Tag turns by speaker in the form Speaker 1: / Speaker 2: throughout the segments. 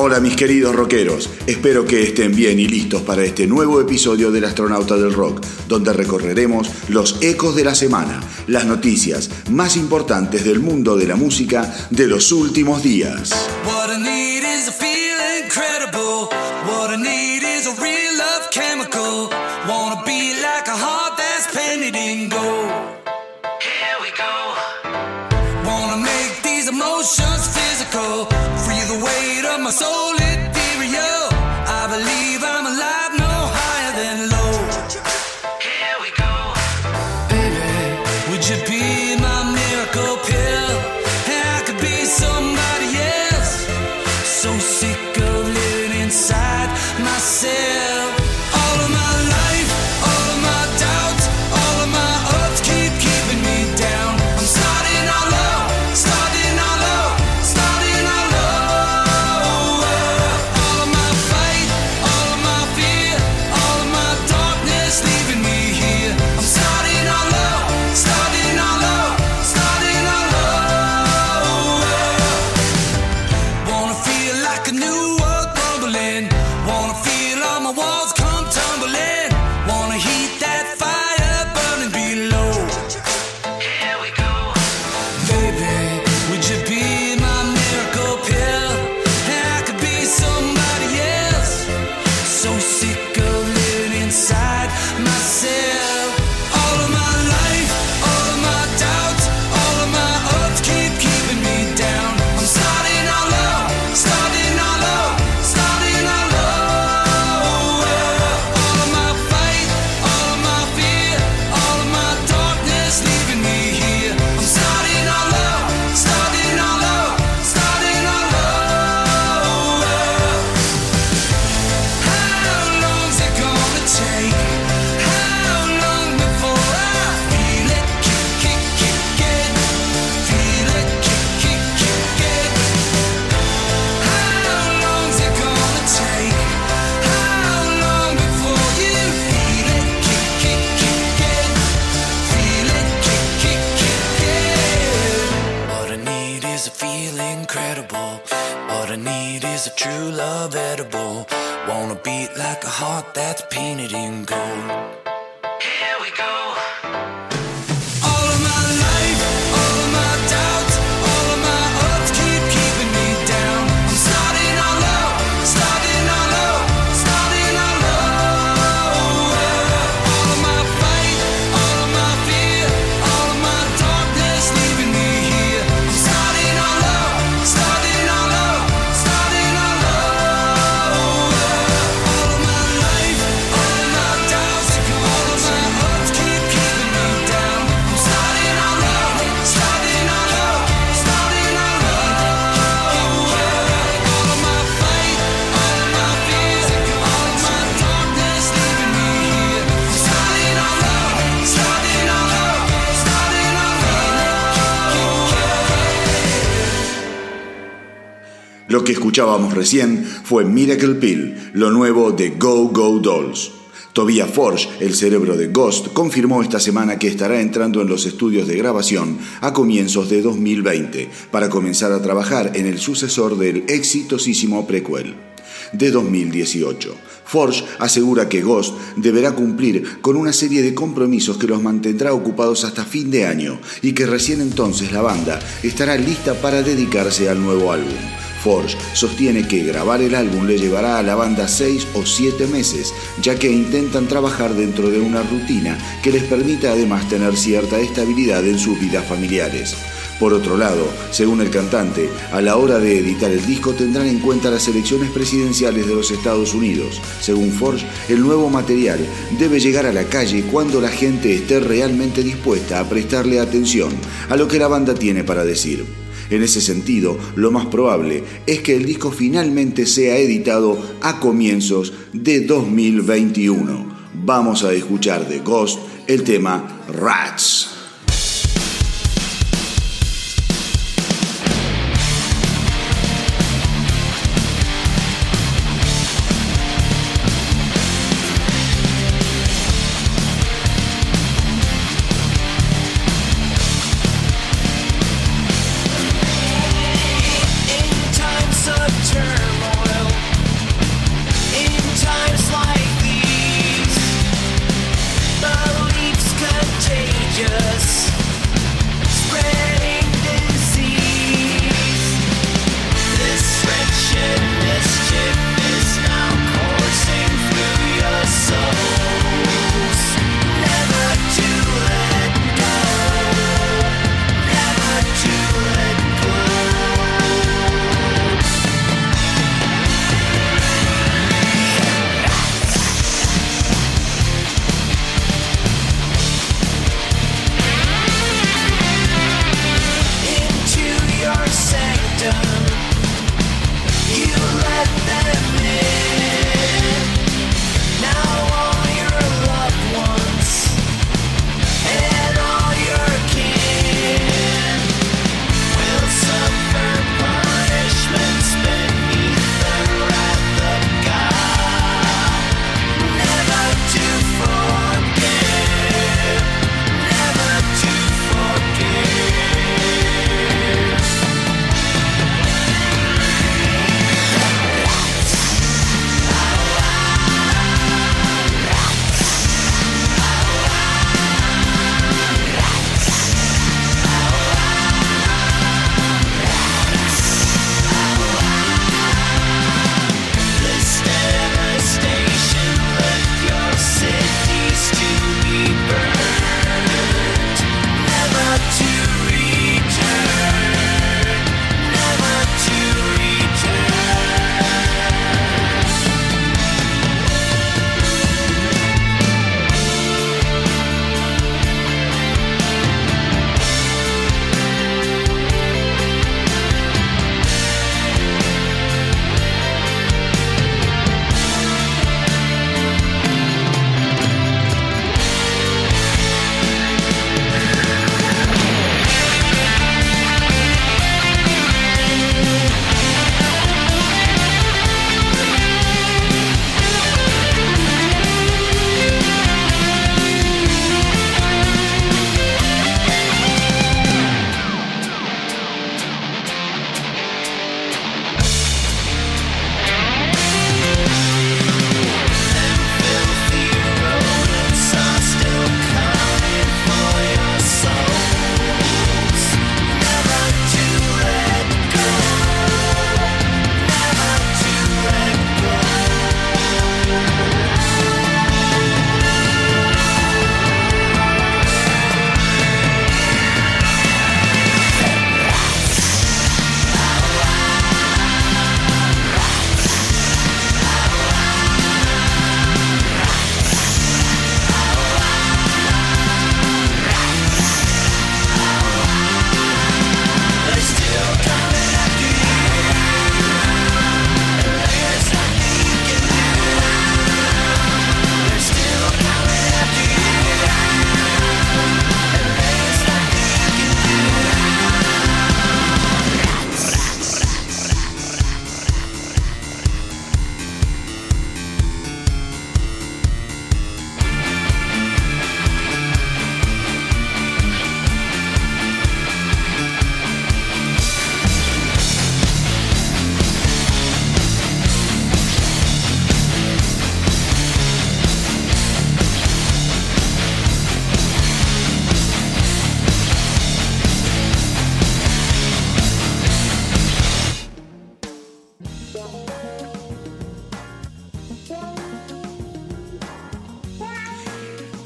Speaker 1: Hola mis queridos rockeros, espero que estén bien y listos para este nuevo episodio del Astronauta del Rock, donde recorreremos los ecos de la semana, las noticias más importantes del mundo de la música de los últimos días.
Speaker 2: a true
Speaker 3: love edible. Wanna beat like a heart that's painted in gold.
Speaker 2: Lo que escuchábamos recién fue Miracle Pill, lo nuevo de Go Go Dolls. Tobias Forge, el cerebro de Ghost, confirmó esta semana que estará entrando en los estudios de grabación a comienzos de 2020 para comenzar a trabajar en el sucesor del exitosísimo prequel de 2018. Forge asegura que Ghost deberá cumplir con una serie de compromisos que los mantendrá ocupados hasta fin de año y que recién entonces la banda estará lista para dedicarse al nuevo álbum. Forge sostiene que grabar el álbum le llevará a la banda seis o siete meses, ya que intentan trabajar dentro de una rutina que les permita además tener cierta estabilidad en sus vidas familiares. Por otro lado, según el cantante, a la hora de editar el disco tendrán en cuenta las elecciones presidenciales de los Estados Unidos. Según Forge, el nuevo material debe llegar a la calle cuando la gente esté realmente dispuesta a prestarle atención a lo que la banda tiene para decir. En ese sentido, lo más probable es que el disco finalmente sea editado a comienzos de 2021. Vamos a escuchar de Ghost el tema Rats.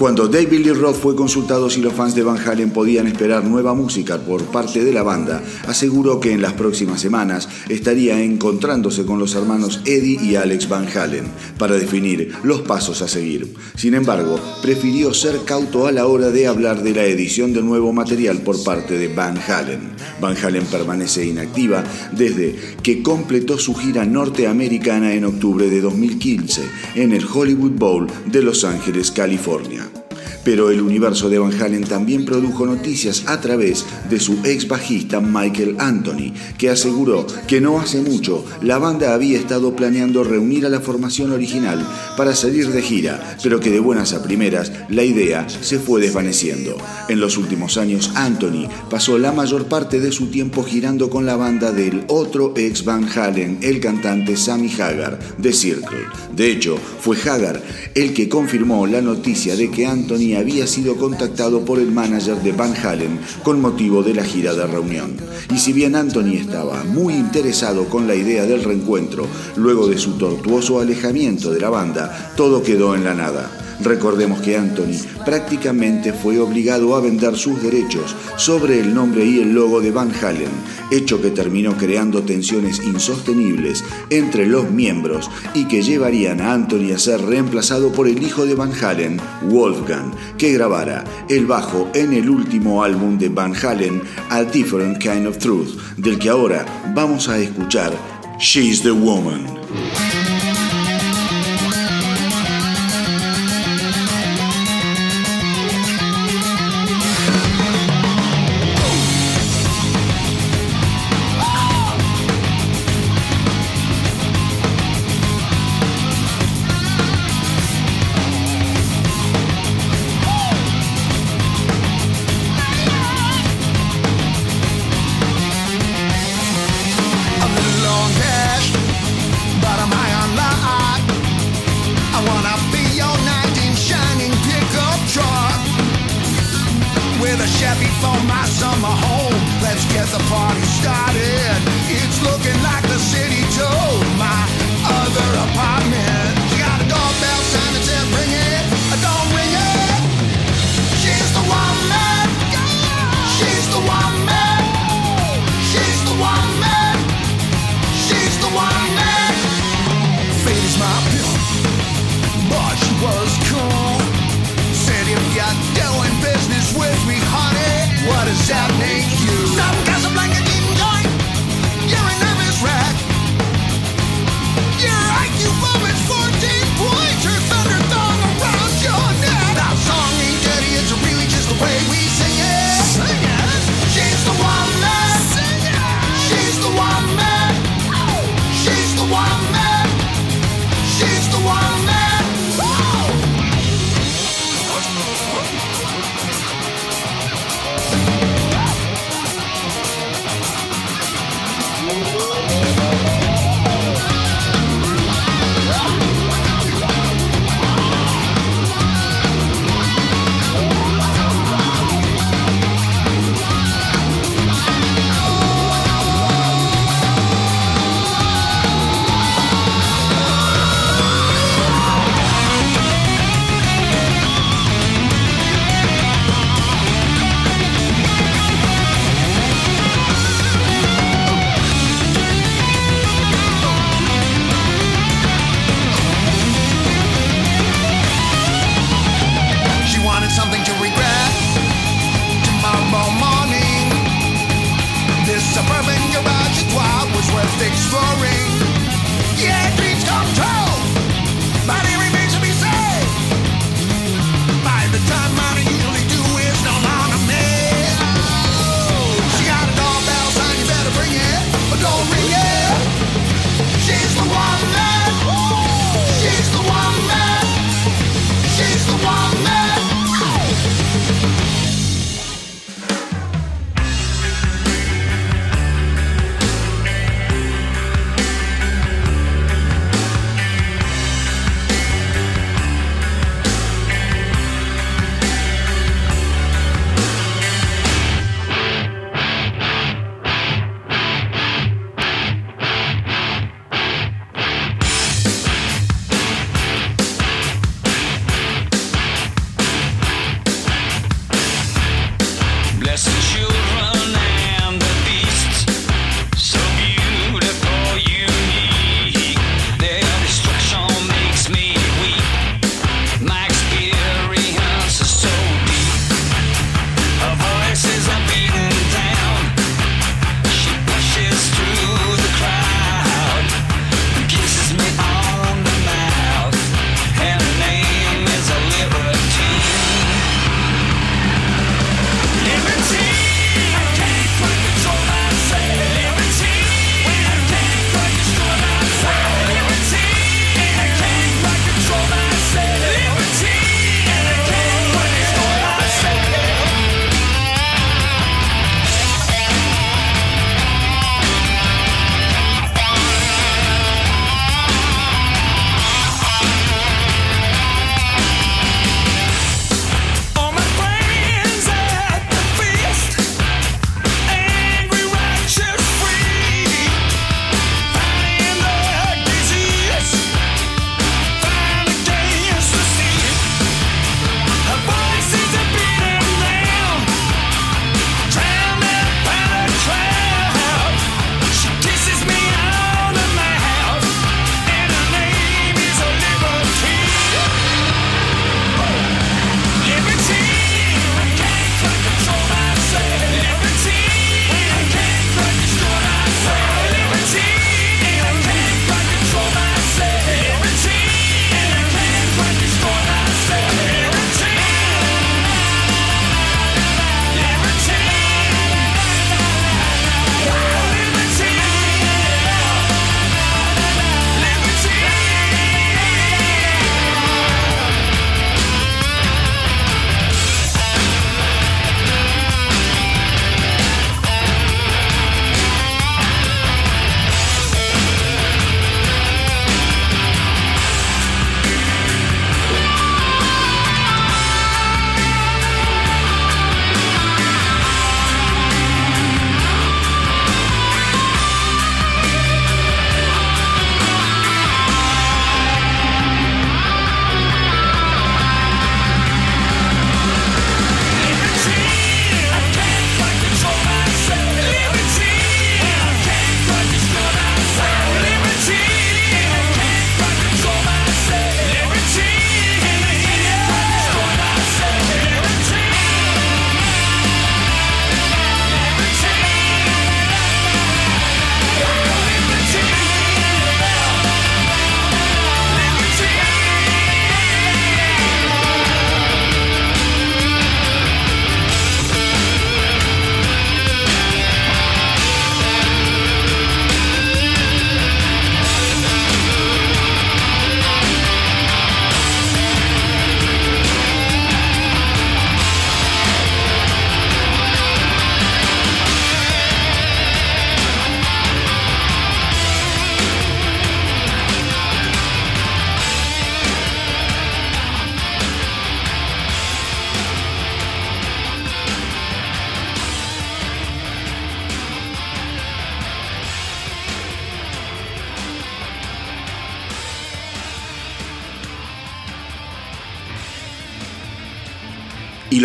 Speaker 2: Cuando David Lee Roth fue consultado si los fans de Van Halen podían esperar nueva música por parte de la banda, aseguró que en las próximas semanas estaría encontrándose con los hermanos Eddie y Alex Van Halen para definir los pasos a seguir. Sin embargo, prefirió ser cauto a la hora de hablar de la edición de nuevo material por parte de Van Halen. Van Halen permanece inactiva desde que completó su gira norteamericana en octubre de 2015 en el Hollywood Bowl de Los Ángeles, California. Pero el universo de Van Halen también produjo noticias a través de su ex bajista Michael Anthony, que aseguró que no hace mucho la banda había estado planeando reunir a la formación original para salir de gira, pero que de buenas a primeras la idea se fue desvaneciendo. En los últimos años, Anthony pasó la mayor parte de su tiempo girando con la banda del otro ex Van Halen, el cantante Sammy Hagar, de Circle. De hecho, fue Hagar el que confirmó la noticia de que Anthony había sido contactado por el manager de Van Halen con motivo de la gira de reunión. Y si bien Anthony estaba muy interesado con la idea del reencuentro, luego de su tortuoso alejamiento de la banda, todo quedó en la nada. Recordemos que Anthony prácticamente fue obligado a vender sus derechos sobre el nombre y el logo de Van Halen, hecho que terminó creando tensiones insostenibles entre los miembros y que llevarían a Anthony a ser reemplazado por el hijo de Van Halen, Wolfgang, que grabara el bajo en el último álbum de Van Halen, A Different Kind of Truth, del que ahora vamos a escuchar She's the Woman.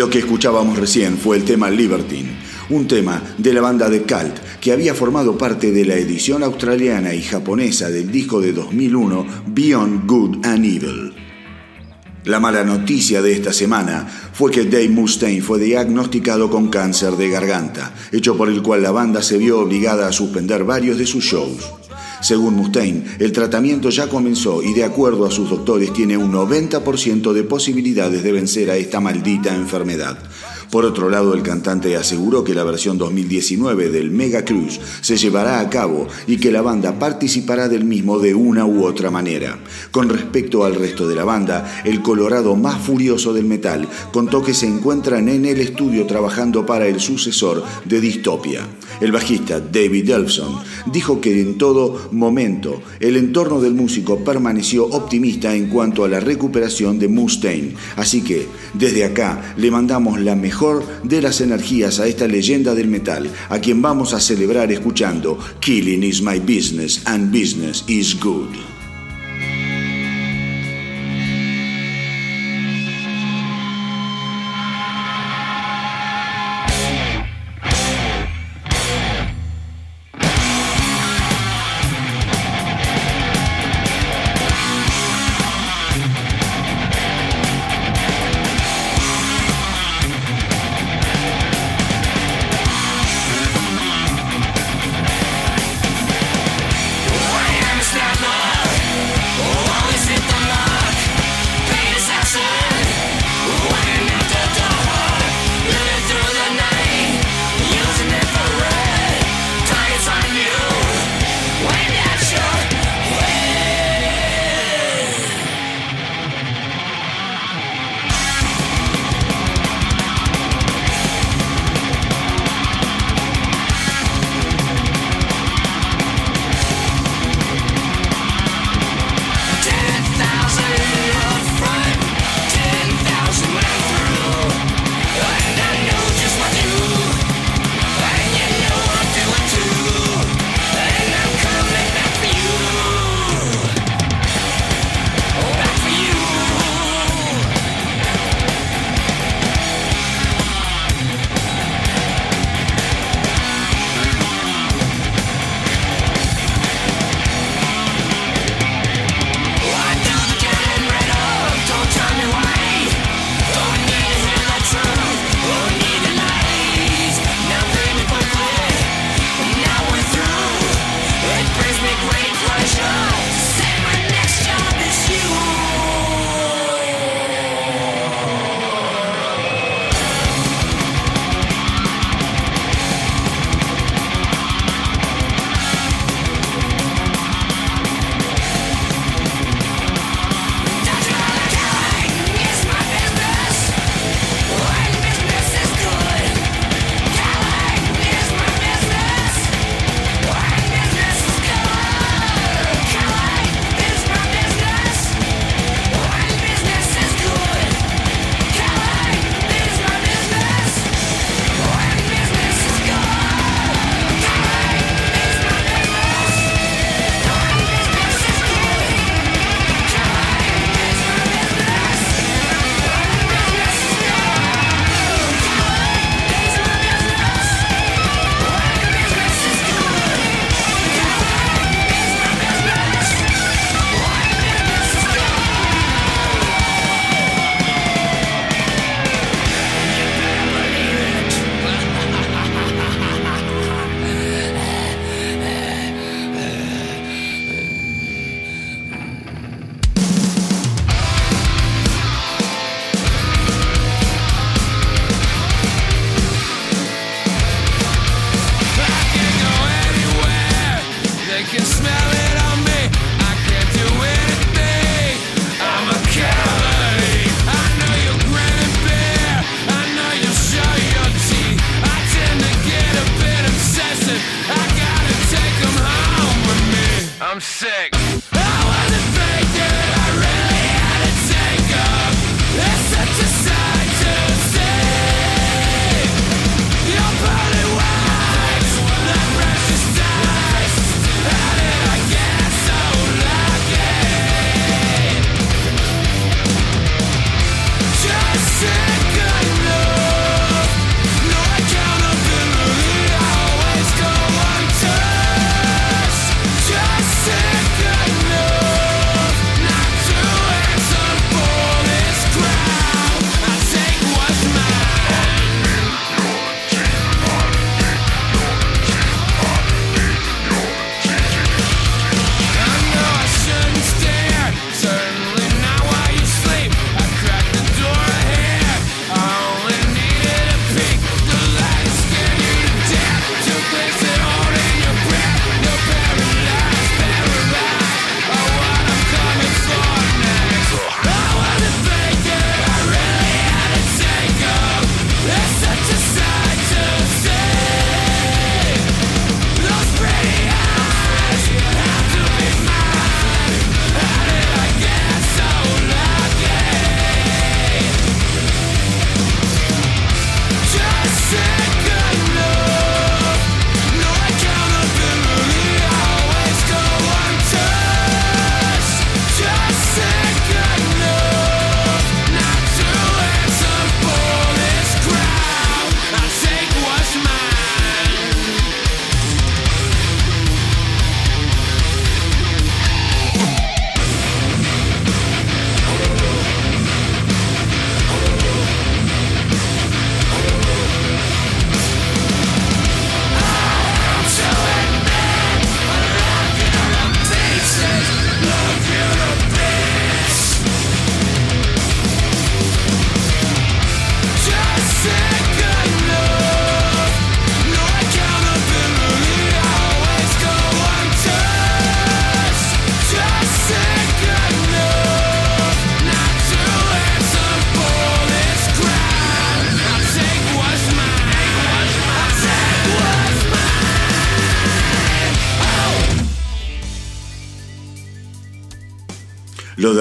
Speaker 2: Que escuchábamos recién fue el tema Libertine, un tema de la banda de Cult que había formado parte de la edición australiana y japonesa del disco de 2001 Beyond Good and Evil. La mala noticia de esta semana fue que Dave Mustaine fue diagnosticado con cáncer de garganta, hecho por el cual la banda se vio obligada a suspender varios de sus shows. Según Mustaine, el tratamiento ya comenzó y de acuerdo a sus doctores tiene un 90% de posibilidades de vencer a esta maldita enfermedad. Por otro lado, el cantante aseguró que la versión 2019 del Mega Cruise se llevará a cabo y que la banda participará del mismo de una u otra manera. Con respecto al resto de la banda, el Colorado más furioso del metal contó que se encuentran en el estudio trabajando para el sucesor de Dystopia. El bajista David Elfson dijo que en todo momento el entorno del músico permaneció optimista en cuanto a la recuperación de Mustaine, así que desde acá le mandamos la mejor de las energías a esta leyenda del metal, a quien vamos a celebrar escuchando Killing is my business and business is good.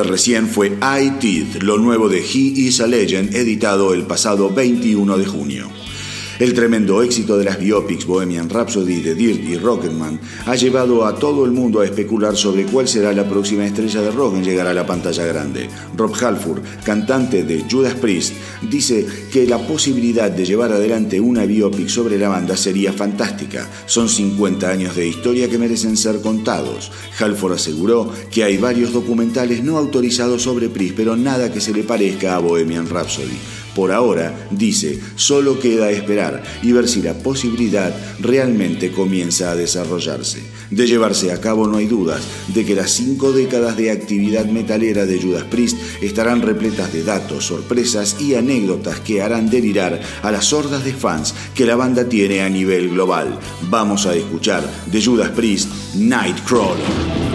Speaker 2: Recién fue I Teeth, lo nuevo de He Is a Legend, editado el pasado 21 de junio. El tremendo éxito de las biopics Bohemian Rhapsody, The Dirt y Rocketman ha llevado a todo el mundo a especular sobre cuál será la próxima estrella de rock en llegar a la pantalla grande. Rob Halford, cantante de Judas Priest, dice que la posibilidad de llevar adelante una biopic sobre la banda sería fantástica. Son 50 años de historia que merecen ser contados. Halford aseguró que hay varios documentales no autorizados sobre Priest, pero nada que se le parezca a Bohemian Rhapsody. Por ahora, dice, solo queda esperar y ver si la posibilidad realmente comienza a desarrollarse. De llevarse a cabo no hay dudas de que las cinco décadas de actividad metalera de Judas Priest estarán repletas de datos, sorpresas y anécdotas que harán delirar a las hordas de fans que la banda tiene a nivel global. Vamos a escuchar de Judas Priest Nightcrawler.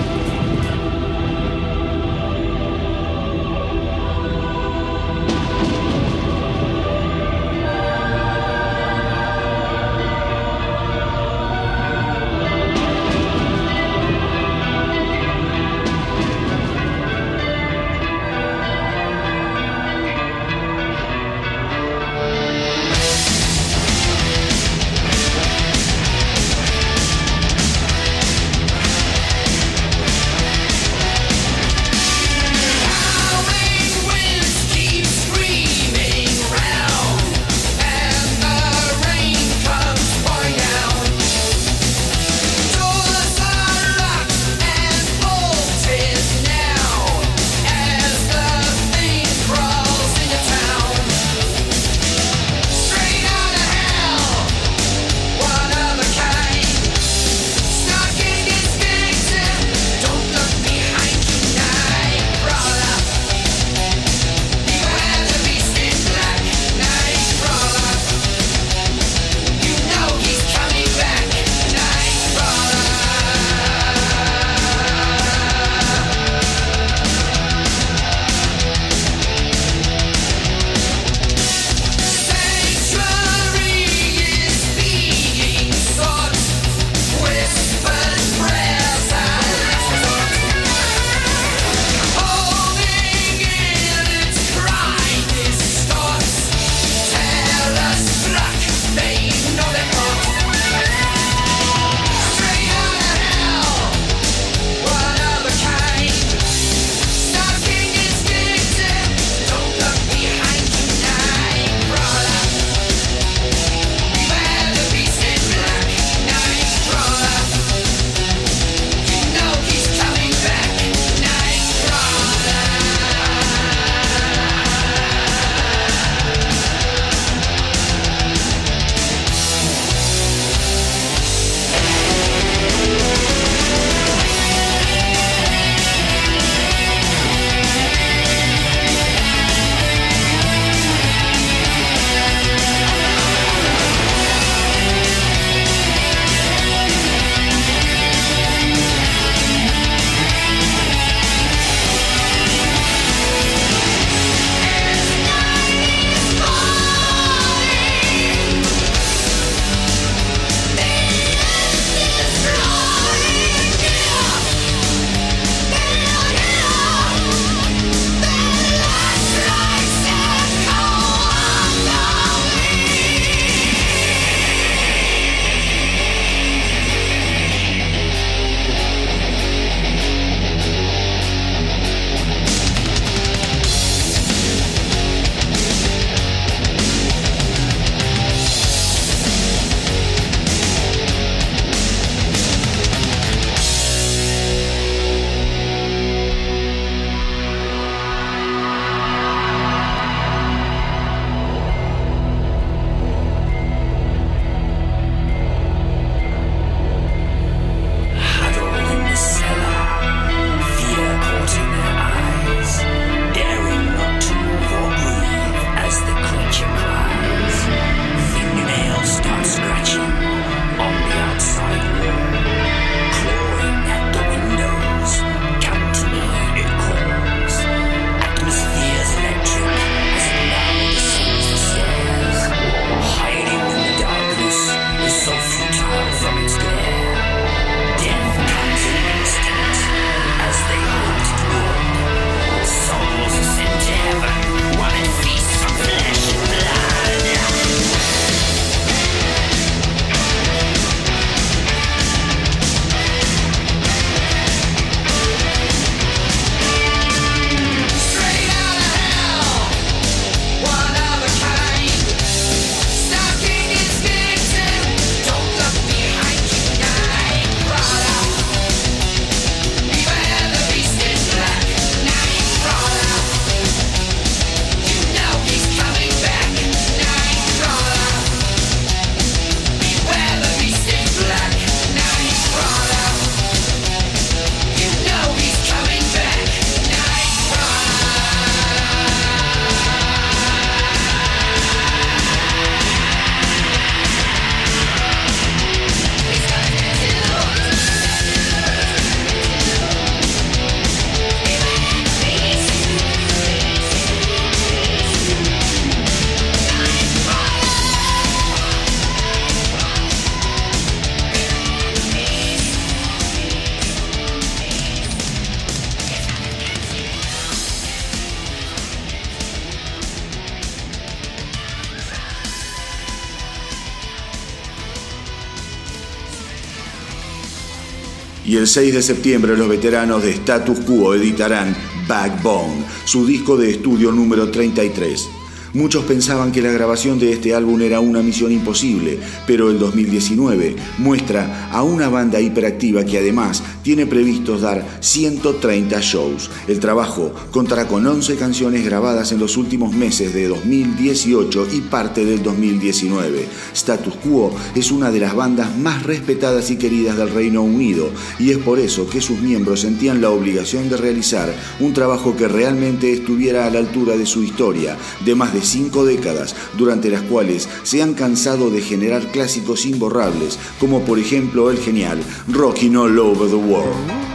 Speaker 2: 6 de septiembre los veteranos de Status Quo editarán Backbone, su disco de estudio número 33. Muchos pensaban que la grabación de este álbum era una misión imposible, pero el 2019 muestra a una banda hiperactiva que además tiene previstos dar 130 shows. El trabajo contará con 11 canciones grabadas en los últimos meses de 2018 y parte del 2019. Status Quo es una de las bandas más respetadas y queridas del Reino Unido y es por eso que sus miembros sentían la obligación de realizar un trabajo que realmente estuviera a la altura de su historia, de más de cinco décadas, durante las cuales se han cansado de generar clásicos imborrables, como por ejemplo el genial Rockin' All Over the World. world.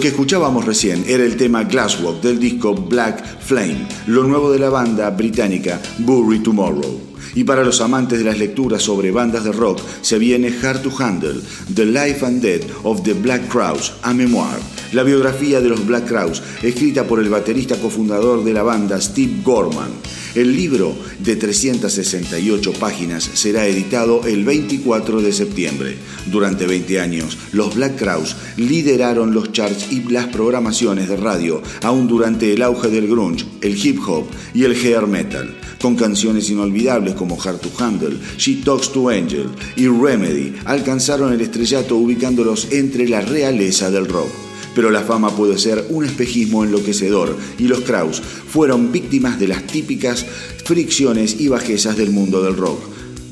Speaker 2: Lo que escuchábamos recién era el tema Glasswalk del disco Black Flame, lo nuevo de la banda británica Bury Tomorrow. Y para los amantes de las lecturas sobre bandas de rock, se viene Hard to Handle, The Life and Death of the Black Crowes, a memoir, la biografía de los Black Crowes, escrita por el baterista cofundador de la banda Steve Gorman. El libro, de 368 páginas, será editado el 24 de septiembre. Durante 20 años, los Black Crowes lideraron los charts y las programaciones de radio, aún durante el auge del grunge, el hip hop y el hair metal, con canciones inolvidables como Hard to Handle, She Talks to Angel y Remedy, alcanzaron el estrellato ubicándolos entre la realeza del rock pero la fama puede ser un espejismo enloquecedor y los Kraus fueron víctimas de las típicas fricciones y bajezas del mundo del rock.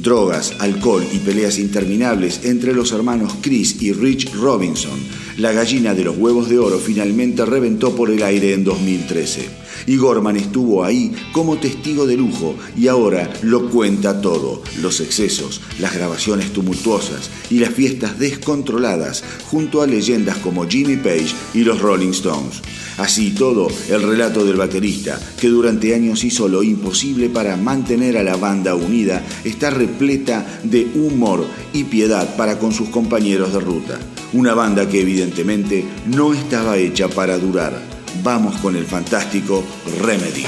Speaker 2: Drogas, alcohol y peleas interminables entre los hermanos Chris y Rich Robinson. La gallina de los huevos de oro finalmente reventó por el aire en 2013 y Gorman estuvo ahí como testigo de lujo y ahora lo cuenta todo, los excesos, las grabaciones tumultuosas y las fiestas descontroladas junto a leyendas como Jimmy Page y los Rolling Stones. Así todo, el relato del baterista, que durante años hizo lo imposible para mantener a la banda unida, está repleta de humor y piedad para con sus compañeros de ruta. Una banda que evidentemente no estaba hecha para durar vamos con el fantástico Remedy.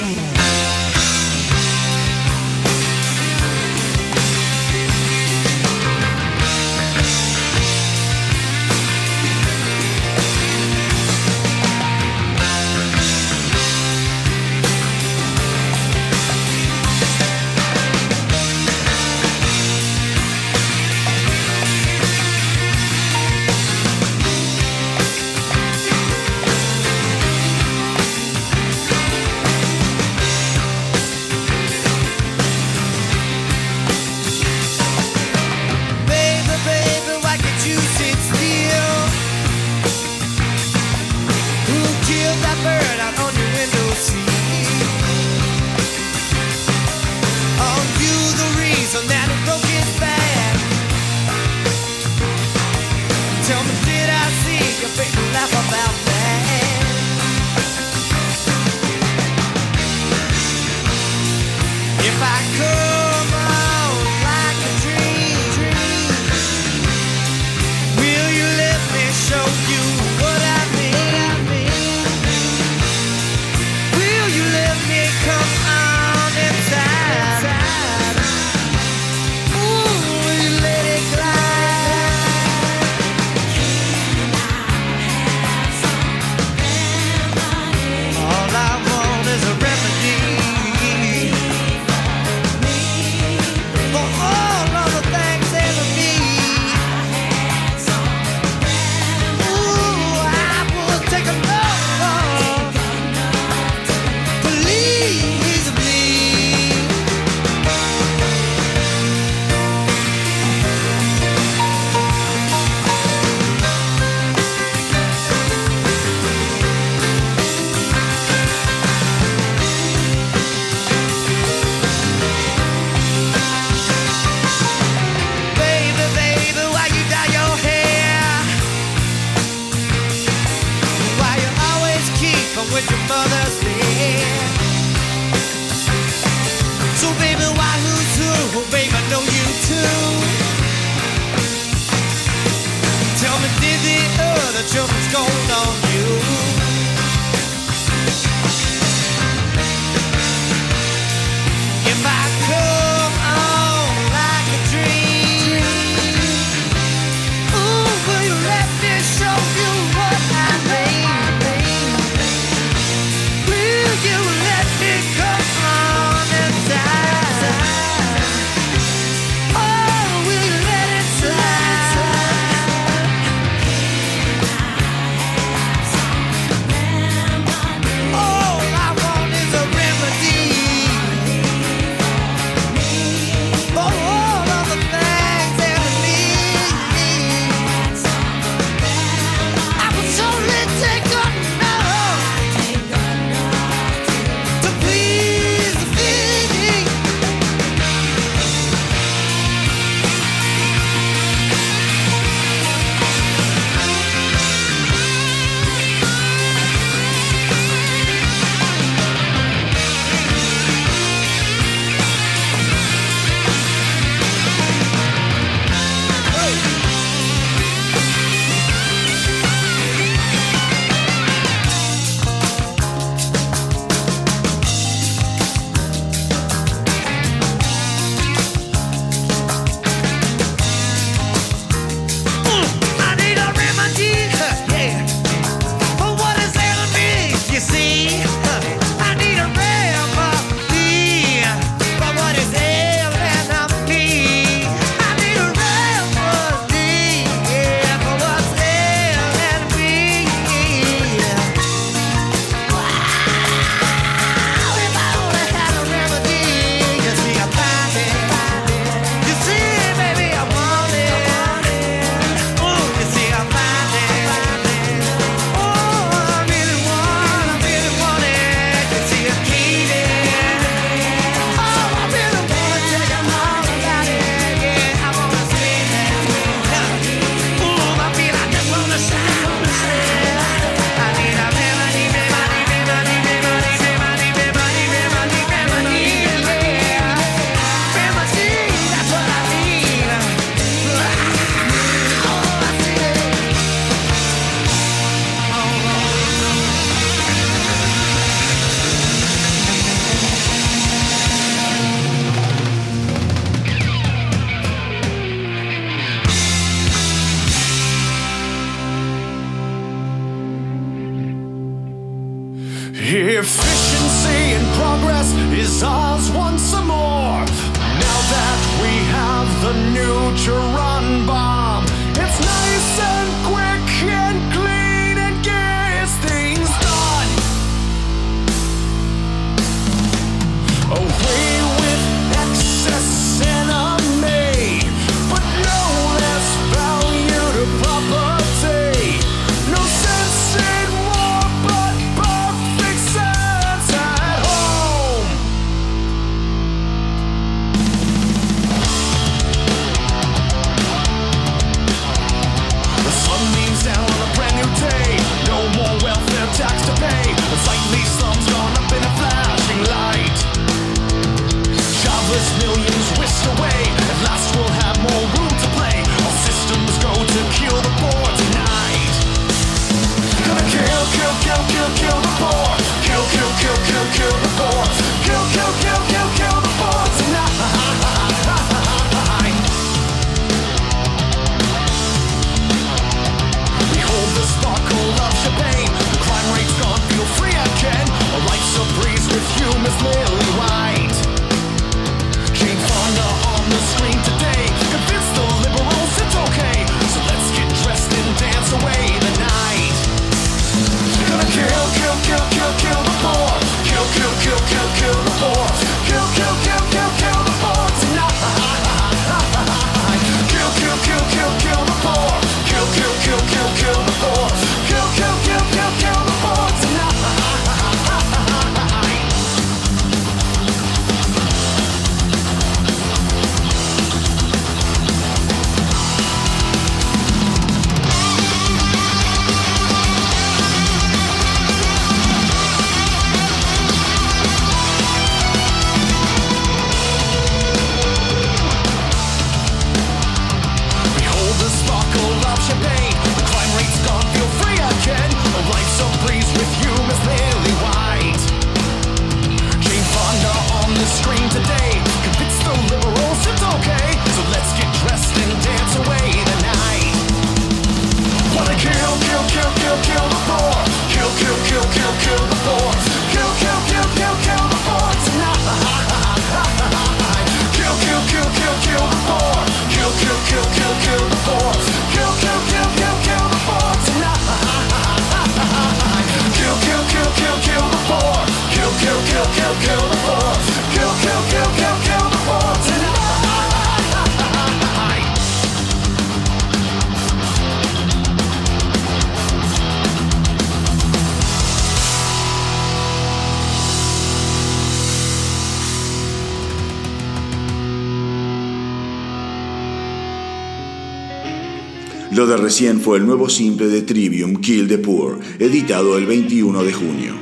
Speaker 2: Fue el nuevo simple de Trivium Kill the Poor, editado el 21 de junio.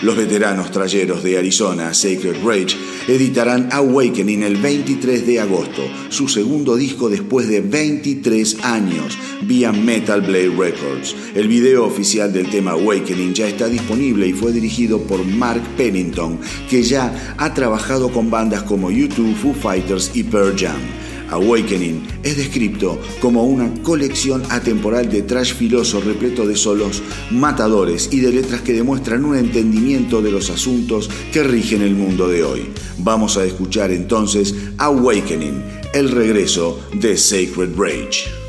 Speaker 2: Los veteranos trayeros de Arizona, Sacred Rage, editarán Awakening el 23 de agosto, su segundo disco después de 23 años, vía Metal Blade Records. El video oficial del tema Awakening ya está disponible y fue dirigido por Mark Pennington, que ya ha trabajado con bandas como U2, Foo Fighters y Pearl Jam. Awakening es descrito como una colección atemporal de trash filoso repleto de solos matadores y de letras que demuestran un entendimiento de los asuntos que rigen el mundo de hoy. Vamos a escuchar entonces Awakening, el regreso de Sacred Rage.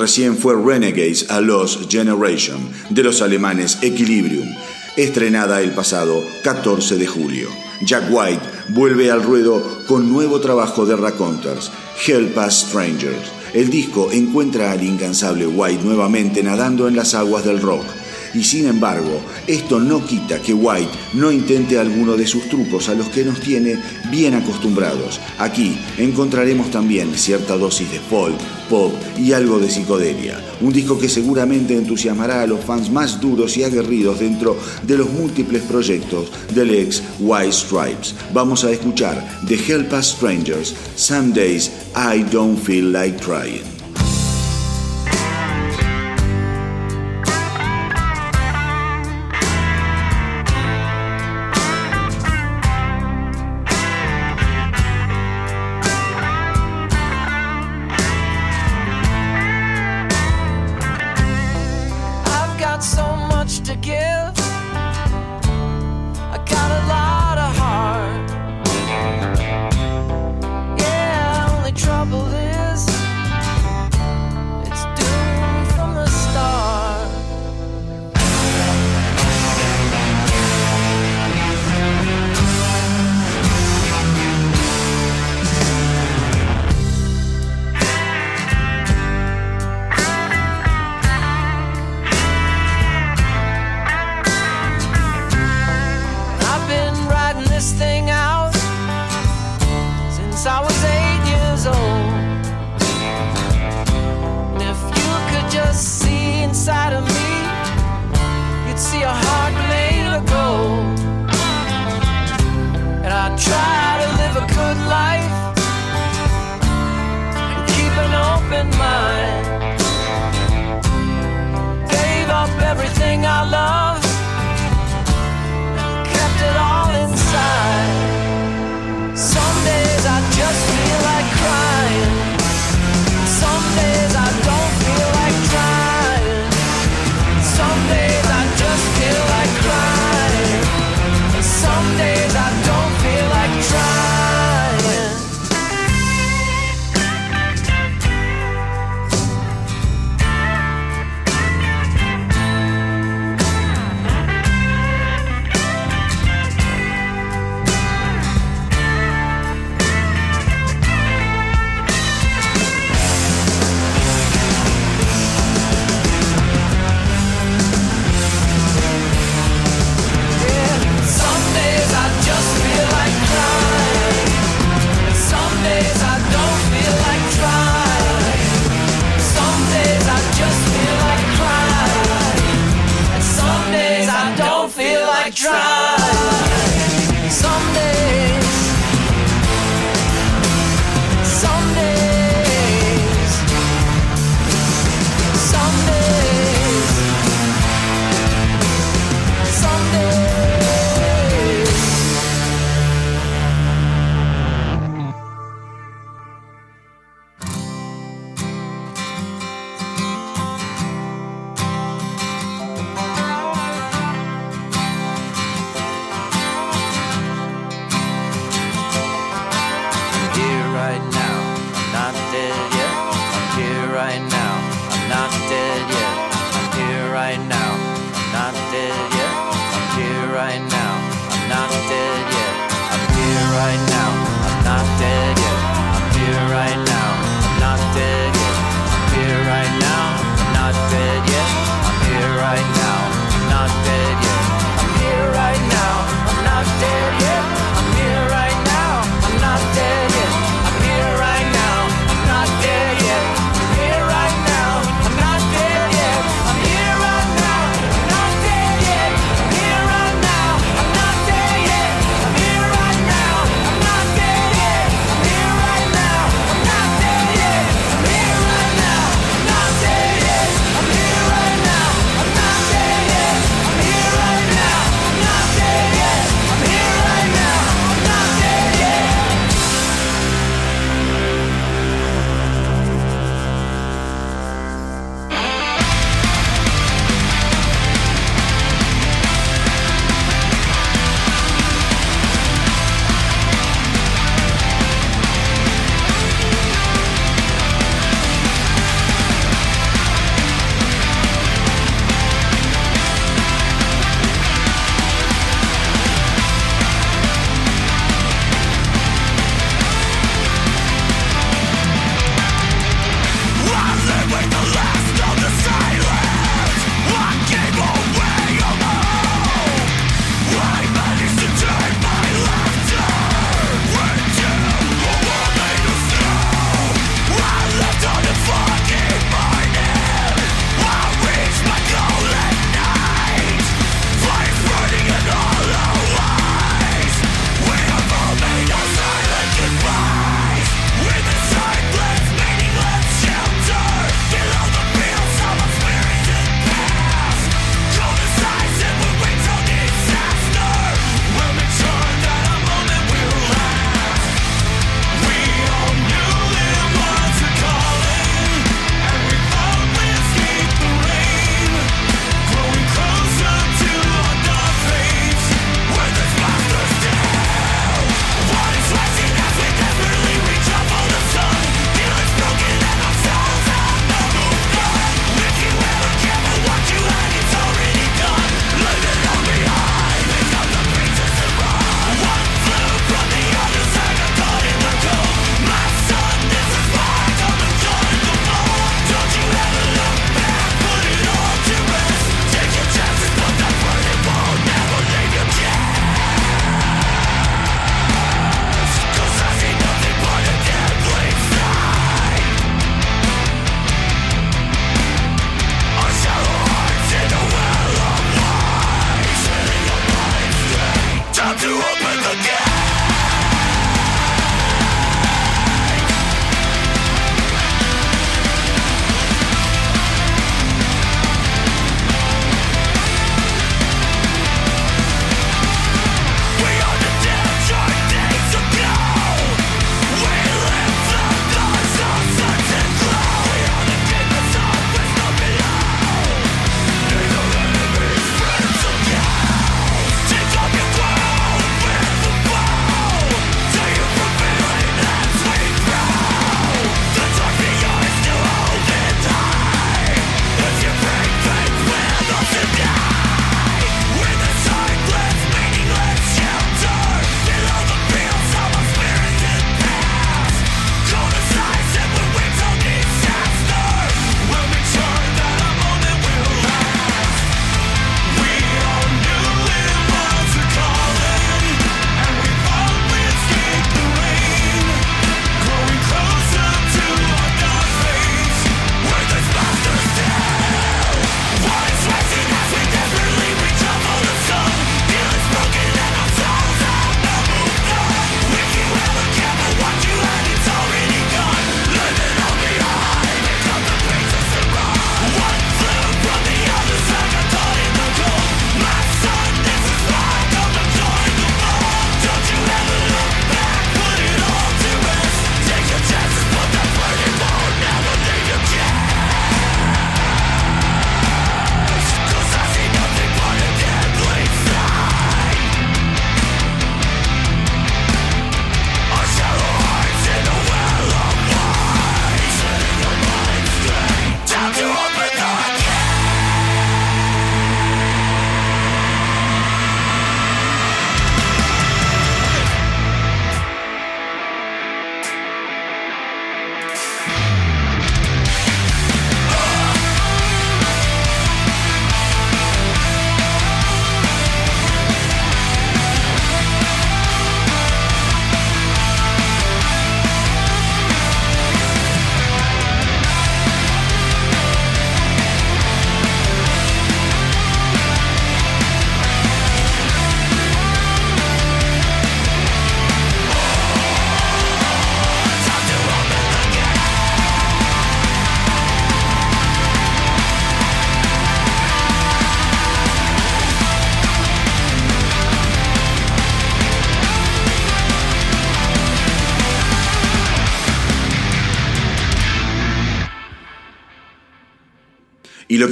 Speaker 4: Recién fue Renegades a Lost Generation de los alemanes Equilibrium, estrenada el pasado 14 de julio. Jack White vuelve al ruedo con nuevo trabajo de Raconteurs, Help Us Strangers. El disco encuentra al incansable White nuevamente nadando en las aguas del rock y sin embargo, esto no quita que White no intente alguno de sus trucos a los que nos tiene bien acostumbrados. Aquí encontraremos también cierta dosis de folk, pop y algo de psicodelia. Un disco que seguramente entusiasmará a los fans más duros y aguerridos dentro de los múltiples proyectos del ex White Stripes. Vamos a escuchar The Help Us Strangers, Some Days I Don't Feel Like Trying.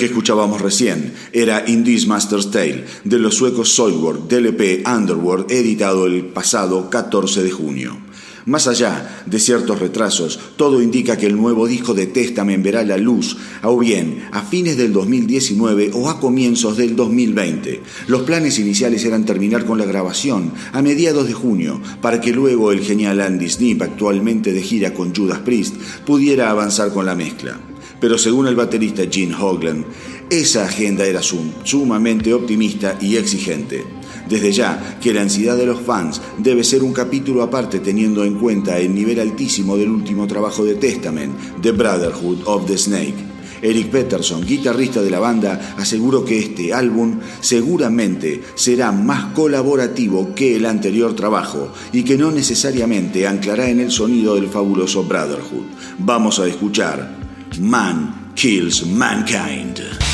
Speaker 2: Escuchábamos recién era In This Master's Tale de los suecos Soilwork DLP Underworld editado el pasado 14 de junio. Más allá de ciertos retrasos, todo indica que el nuevo disco de Testament verá la luz, o bien a fines del 2019 o a comienzos del 2020. Los planes iniciales eran terminar con la grabación a mediados de junio, para que luego el genial Andy Snip, actualmente de gira con Judas Priest, pudiera avanzar con la mezcla. Pero según el baterista Gene Hoglan, esa agenda era sumamente optimista y exigente. Desde ya que la ansiedad de los fans debe ser un capítulo aparte teniendo en cuenta el nivel altísimo del último trabajo de Testament, The Brotherhood of the Snake. Eric Peterson, guitarrista de la banda, aseguró que este álbum seguramente será más colaborativo que el anterior trabajo y que no necesariamente anclará en el sonido del fabuloso Brotherhood. Vamos a escuchar Man Kills Mankind.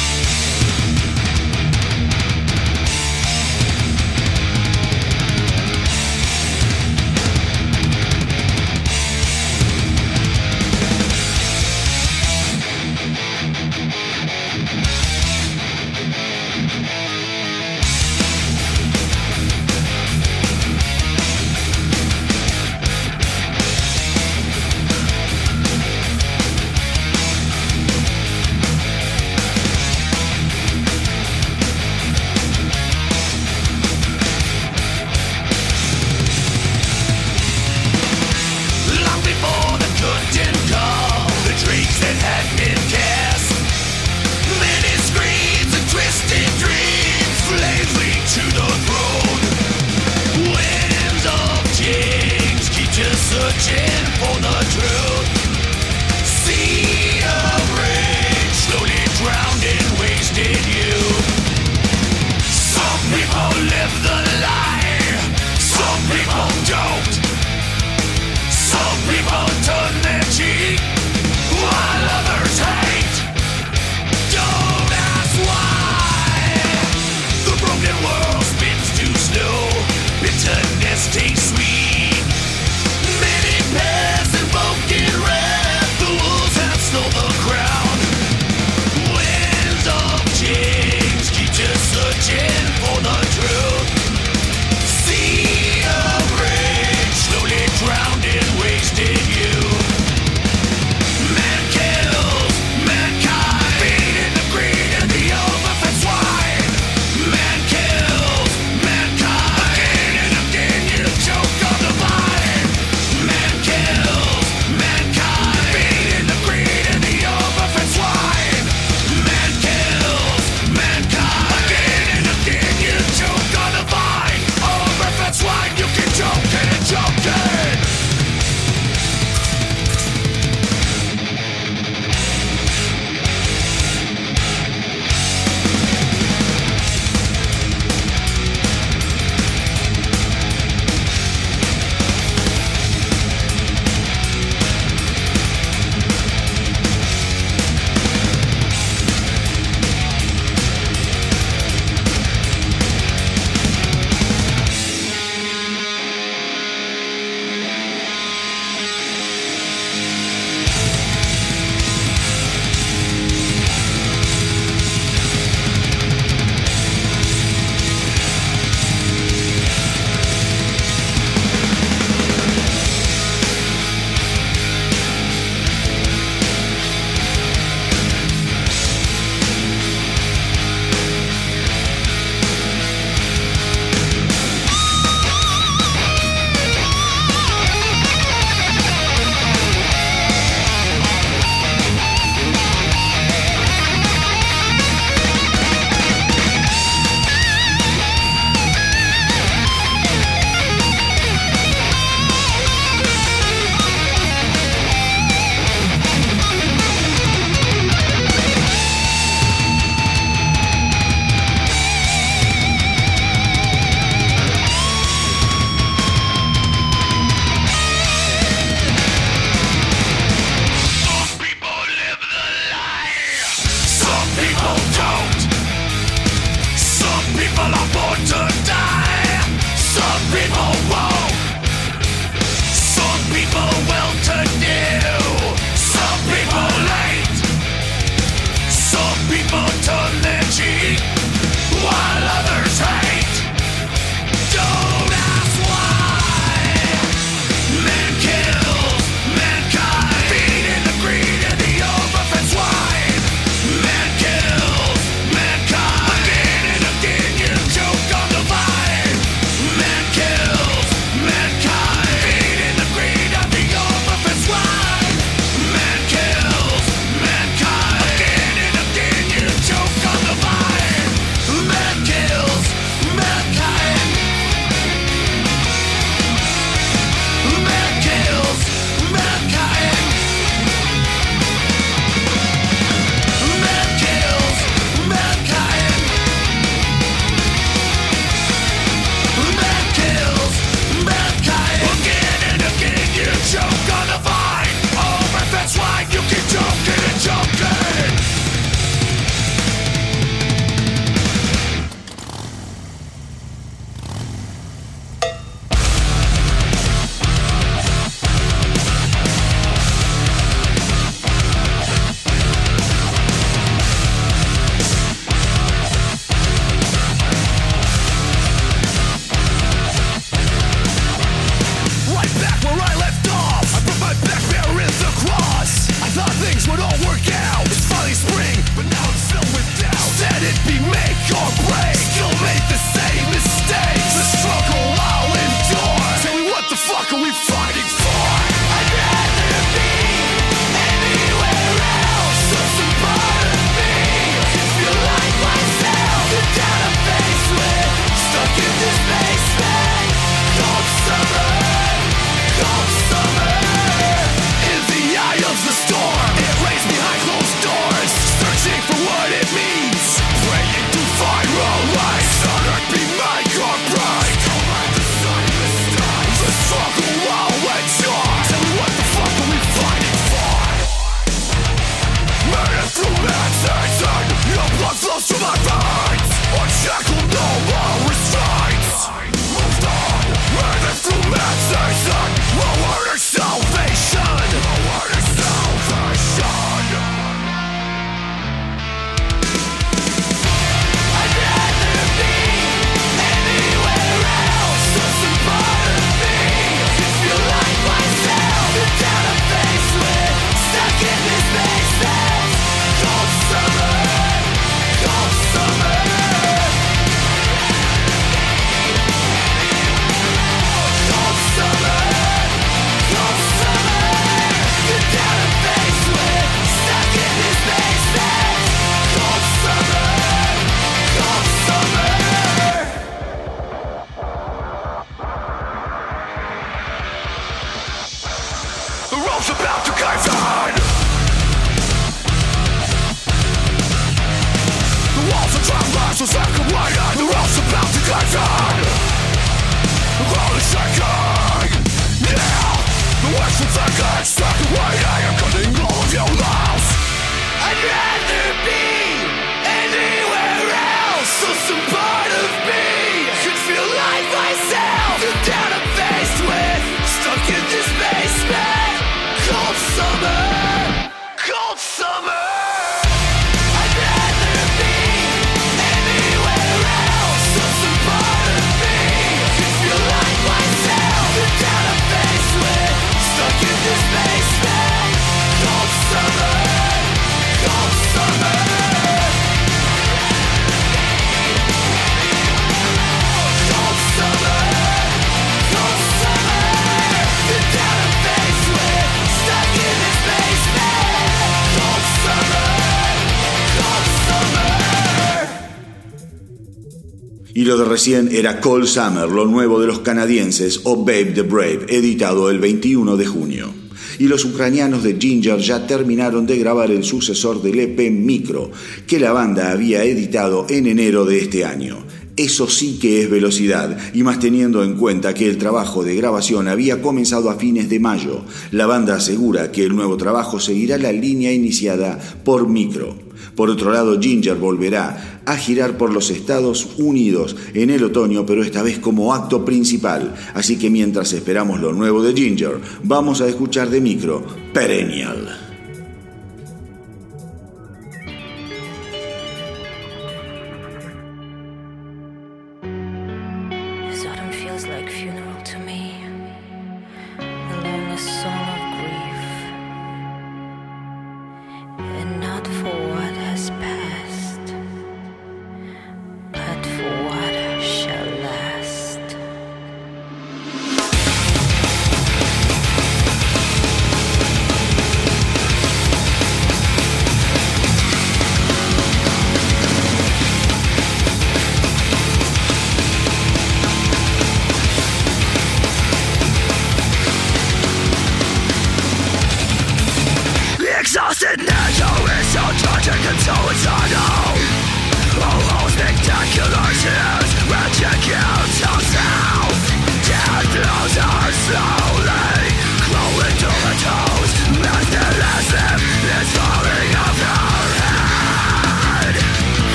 Speaker 2: Recién era Cold Summer, lo nuevo de los canadienses, o Babe the Brave, editado el 21 de junio. Y los ucranianos de Ginger ya terminaron de grabar el sucesor del EP Micro, que la banda había editado en enero de este año. Eso sí que es velocidad, y más teniendo en cuenta que el trabajo de grabación había comenzado a fines de mayo. La banda asegura que el nuevo trabajo seguirá la línea iniciada por Micro. Por otro lado, Ginger volverá a girar por los Estados Unidos en el otoño, pero esta vez como acto principal. Así que mientras esperamos lo nuevo de Ginger, vamos a escuchar de micro Perennial.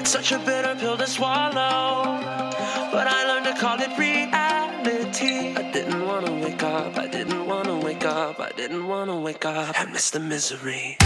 Speaker 4: It's such a bitter pill to swallow. But I learned to call it reality. I didn't wanna wake up, I didn't wanna wake up, I didn't wanna wake up. I miss the misery.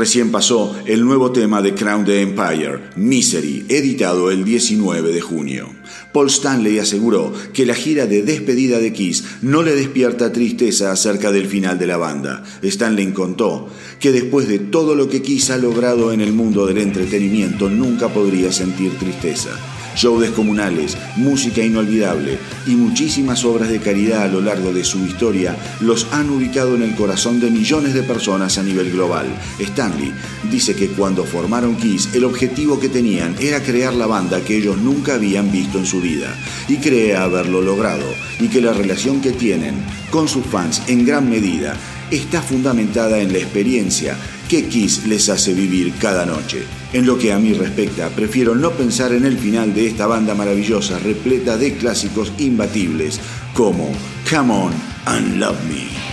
Speaker 2: Recién pasó el nuevo tema de Crown the Empire, Misery, editado el 19 de junio. Paul Stanley aseguró que la gira de despedida de Kiss no le despierta tristeza acerca del final de la banda. Stanley contó que después de todo lo que Kiss ha logrado en el mundo del entretenimiento nunca podría sentir tristeza shows descomunales, música inolvidable y muchísimas obras de caridad a lo largo de su historia los han ubicado en el corazón de millones de personas a nivel global. Stanley dice que cuando formaron Kiss el objetivo que tenían era crear la banda que ellos nunca habían visto en su vida y cree haberlo logrado y que la relación que tienen con sus fans en gran medida está fundamentada en la experiencia que Kiss les hace vivir cada noche. En lo que a mí respecta, prefiero no pensar en el final de esta banda maravillosa repleta de clásicos imbatibles como Come On and Love Me.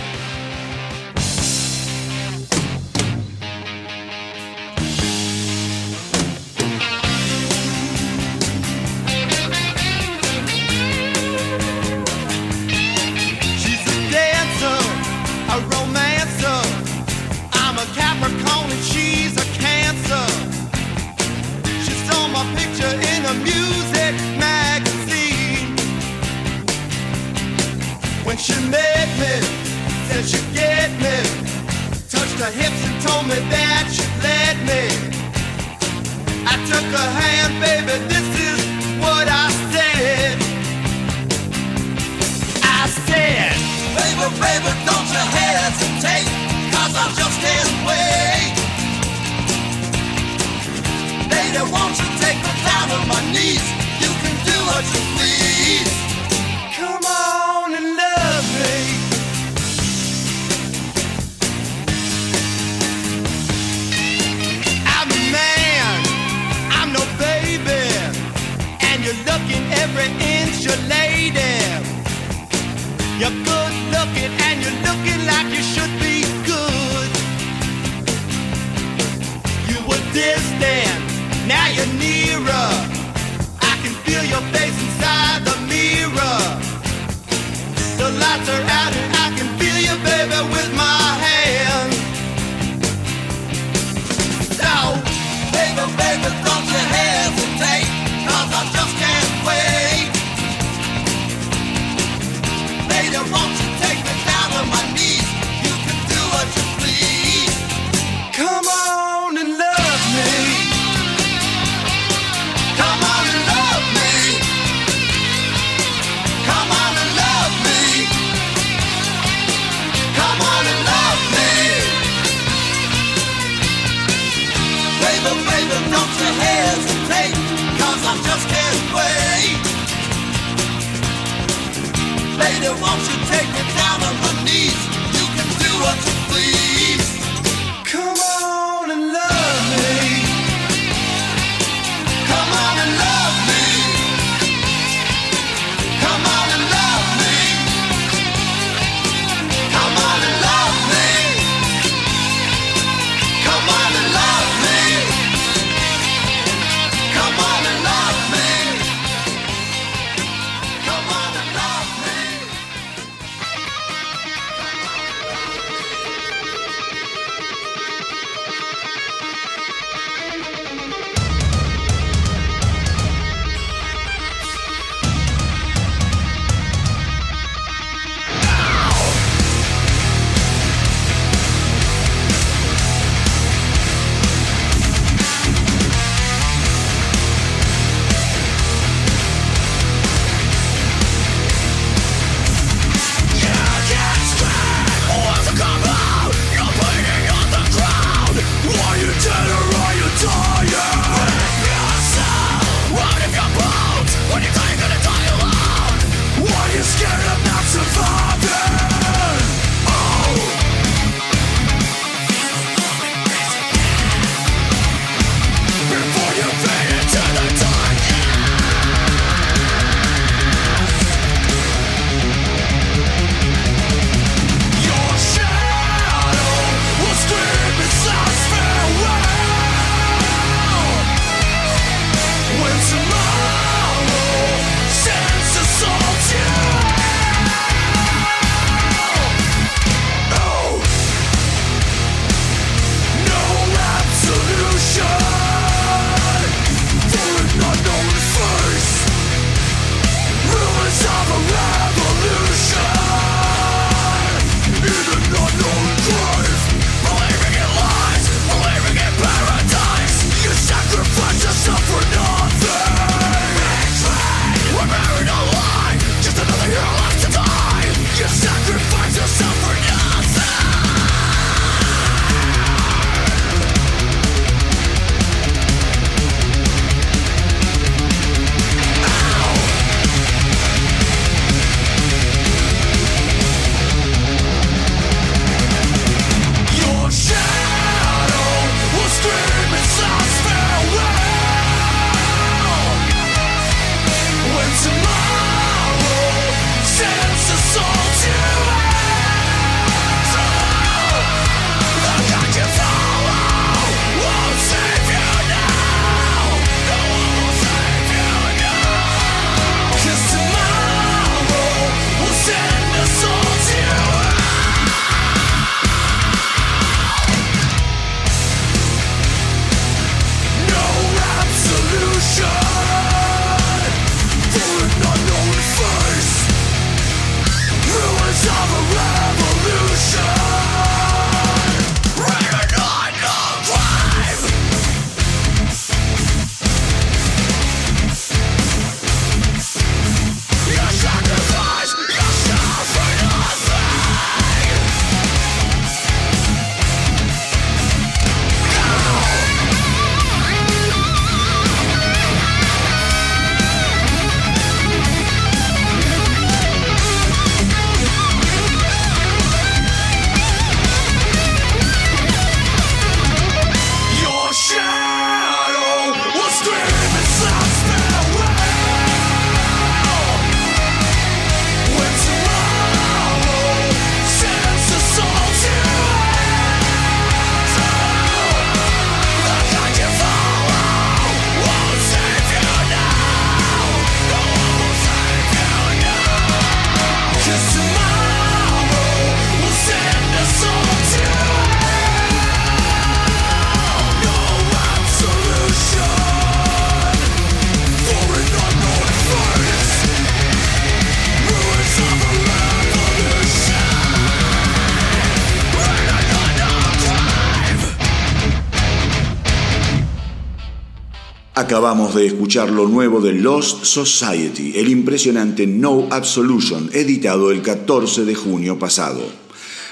Speaker 2: Acabamos de escuchar lo nuevo de Lost Society, el impresionante No Absolution, editado el 14 de junio pasado.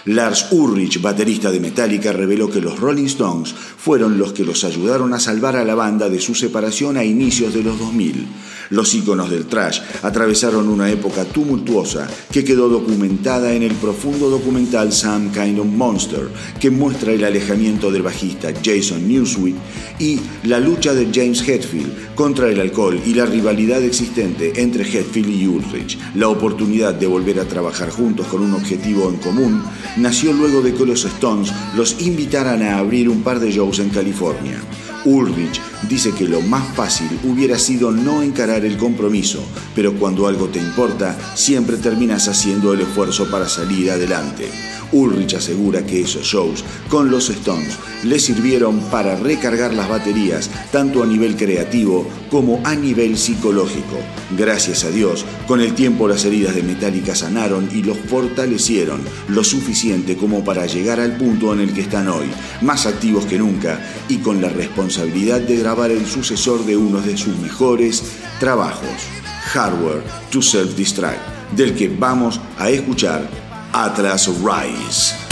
Speaker 2: Lars Ulrich, baterista de Metallica, reveló que los Rolling Stones fueron los que los ayudaron a salvar a la banda de su separación a inicios de los 2000. Los íconos del trash atravesaron una época tumultuosa que quedó documentada en el profundo documental Some Kind of Monster, que muestra el alejamiento del bajista Jason Newsweek y la lucha de James Hetfield contra el alcohol y la rivalidad existente entre Hetfield y Ulrich. La oportunidad de volver a trabajar juntos con un objetivo en común nació luego de que los Stones los invitaran a abrir un par de shows en California. Ulrich dice que lo más fácil hubiera sido no encarar el compromiso, pero cuando algo te importa, siempre terminas haciendo el esfuerzo para salir adelante. Ulrich asegura que esos shows con los Stones le sirvieron para recargar las baterías tanto a nivel creativo como a nivel psicológico. Gracias a Dios, con el tiempo las heridas de Metallica sanaron y los fortalecieron lo suficiente como para llegar al punto en el que están hoy, más activos que nunca y con la responsabilidad de grabar el sucesor de uno de sus mejores trabajos, Hardware to Self-Destruct, del que vamos a escuchar Atlas Rise.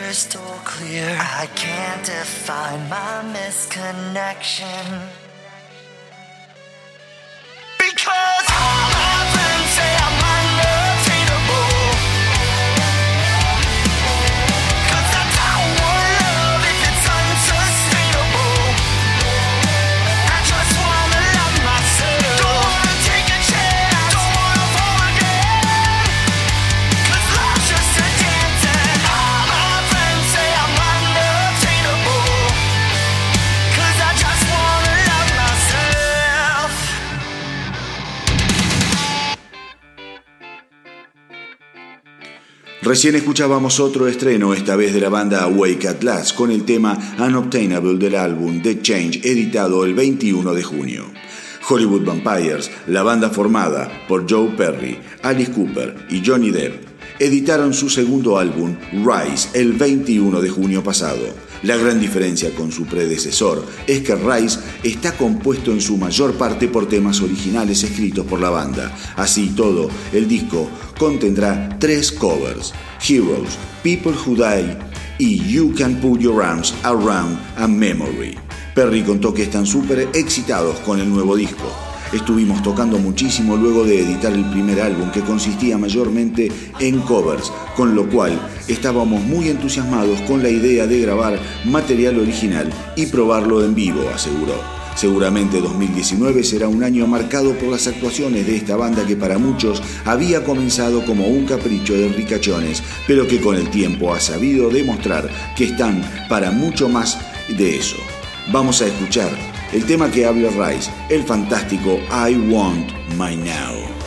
Speaker 2: crystal clear. I can't define my misconnection. Recién escuchábamos otro estreno, esta vez de la banda Wake at Last, con el tema Unobtainable del álbum The Change, editado el 21 de junio. Hollywood Vampires, la banda formada por Joe Perry, Alice Cooper y Johnny Depp, editaron su segundo álbum, Rise, el 21 de junio pasado. La gran diferencia con su predecesor es que Rise está compuesto en su mayor parte por temas originales escritos por la banda. Así todo, el disco contendrá tres covers, Heroes, People Who Die y You Can Put Your Arms Around a Memory. Perry contó que están súper excitados con el nuevo disco. Estuvimos tocando muchísimo luego de editar el primer álbum que consistía mayormente en covers, con lo cual estábamos muy entusiasmados con la idea de grabar material original y probarlo en vivo, aseguró. Seguramente 2019 será un año marcado por las actuaciones de esta banda que para muchos había comenzado como un capricho de ricachones, pero que con el tiempo ha sabido demostrar que están para mucho más de eso. Vamos a escuchar el tema que habla Rice, el fantástico I Want My Now.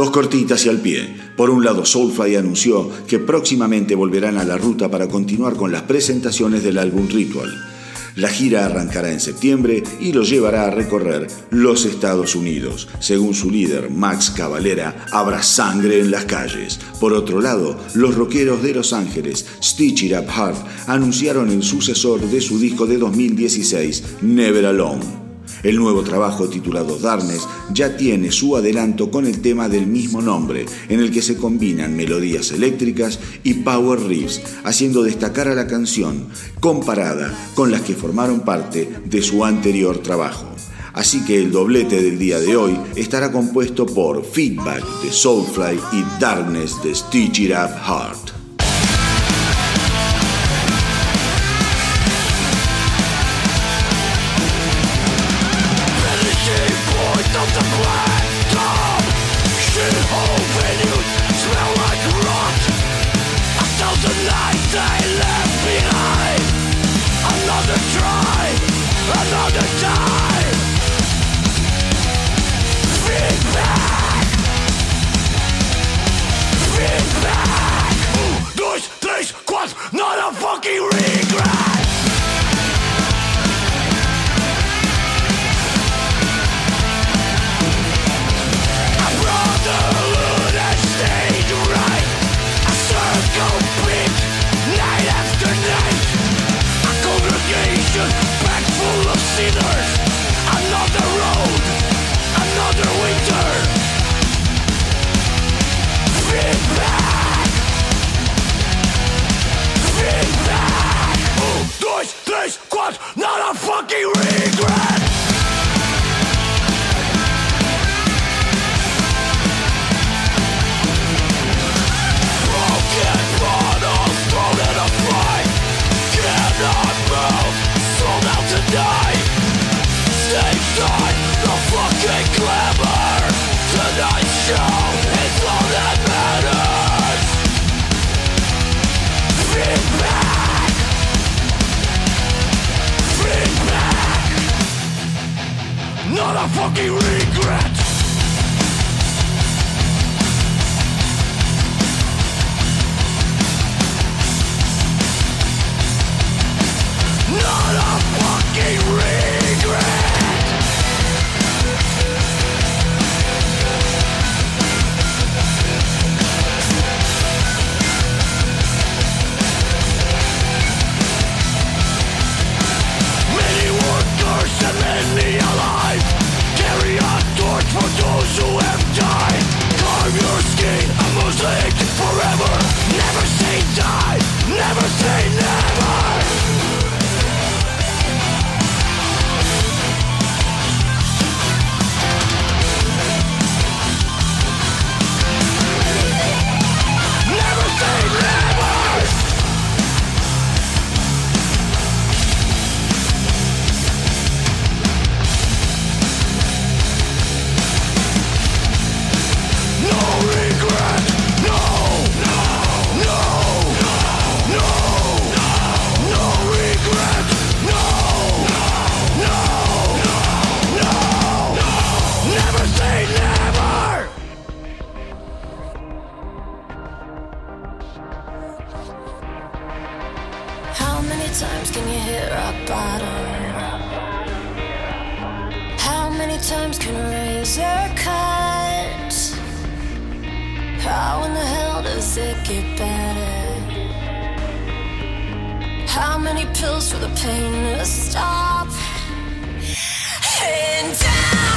Speaker 3: Dos cortitas y al pie. Por un lado, Soulfly anunció que próximamente volverán a la ruta para continuar con las presentaciones del álbum Ritual. La gira arrancará en septiembre y lo llevará a recorrer los Estados Unidos. Según su líder, Max Cavalera, habrá sangre en las calles. Por otro lado, los rockeros de Los Ángeles, Stitch It Up Hard, anunciaron el sucesor de su disco de 2016, Never Alone. El nuevo trabajo titulado Darkness ya tiene su adelanto con el tema del mismo nombre, en el que se combinan melodías eléctricas y power riffs, haciendo destacar a la canción comparada con las que formaron parte de su anterior trabajo. Así que el doblete del día de hoy estará compuesto por Feedback de Soulfly y Darkness de Stitch It Up Heart.
Speaker 2: fucking
Speaker 3: regret. fucking regret. Not a fucking regret. Many workers and many allies for those who have died Carve your skin, forever Never say die, never say never.
Speaker 5: does it get better? How many pills for the pain to stop? And down.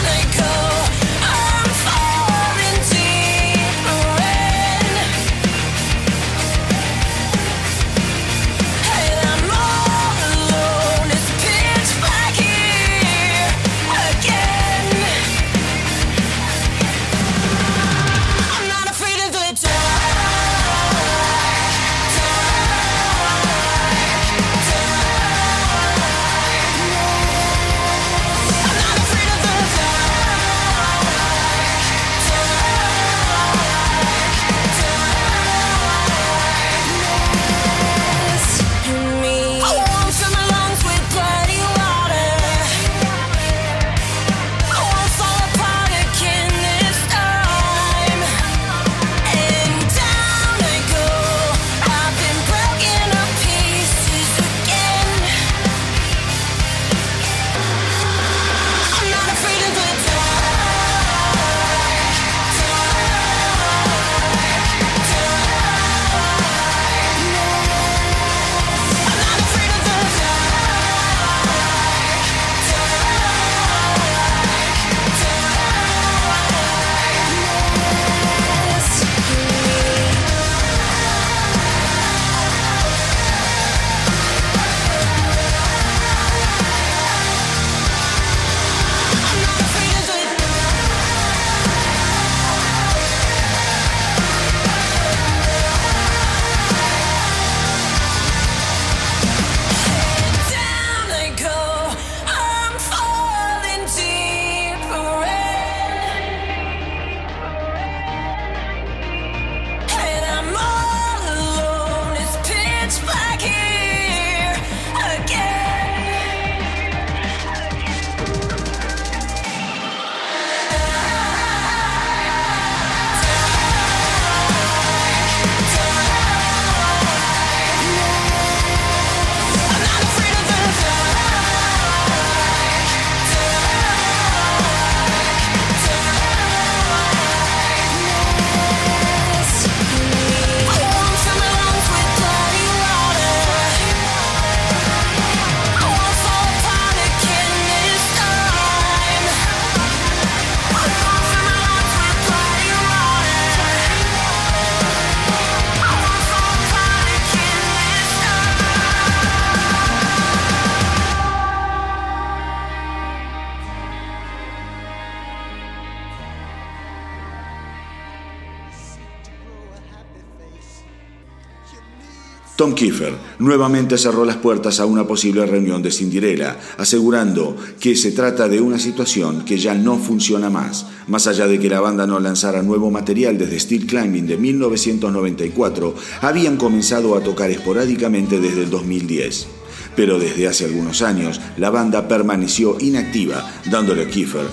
Speaker 2: Kiefer nuevamente cerró las puertas a una posible reunión de Cinderella, asegurando que se trata de una situación que ya no funciona más. Más allá de que la banda no lanzara nuevo material desde Steel Climbing de 1994, habían comenzado a tocar esporádicamente desde el 2010. Pero desde hace algunos años la banda permaneció inactiva, dándole a Kiefer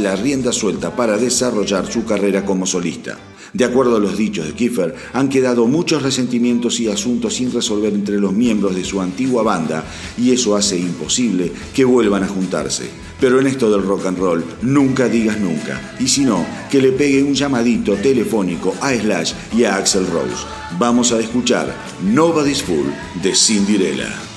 Speaker 2: la rienda suelta para desarrollar su carrera como solista. De acuerdo a los dichos de Kiefer, han quedado muchos resentimientos y asuntos sin resolver entre los miembros de su antigua banda y eso hace imposible que vuelvan a juntarse. Pero en esto del rock and roll, nunca digas nunca, y si no, que le pegue un llamadito telefónico a Slash y a Axel Rose. Vamos a escuchar Nobody's Fool de Cinderella.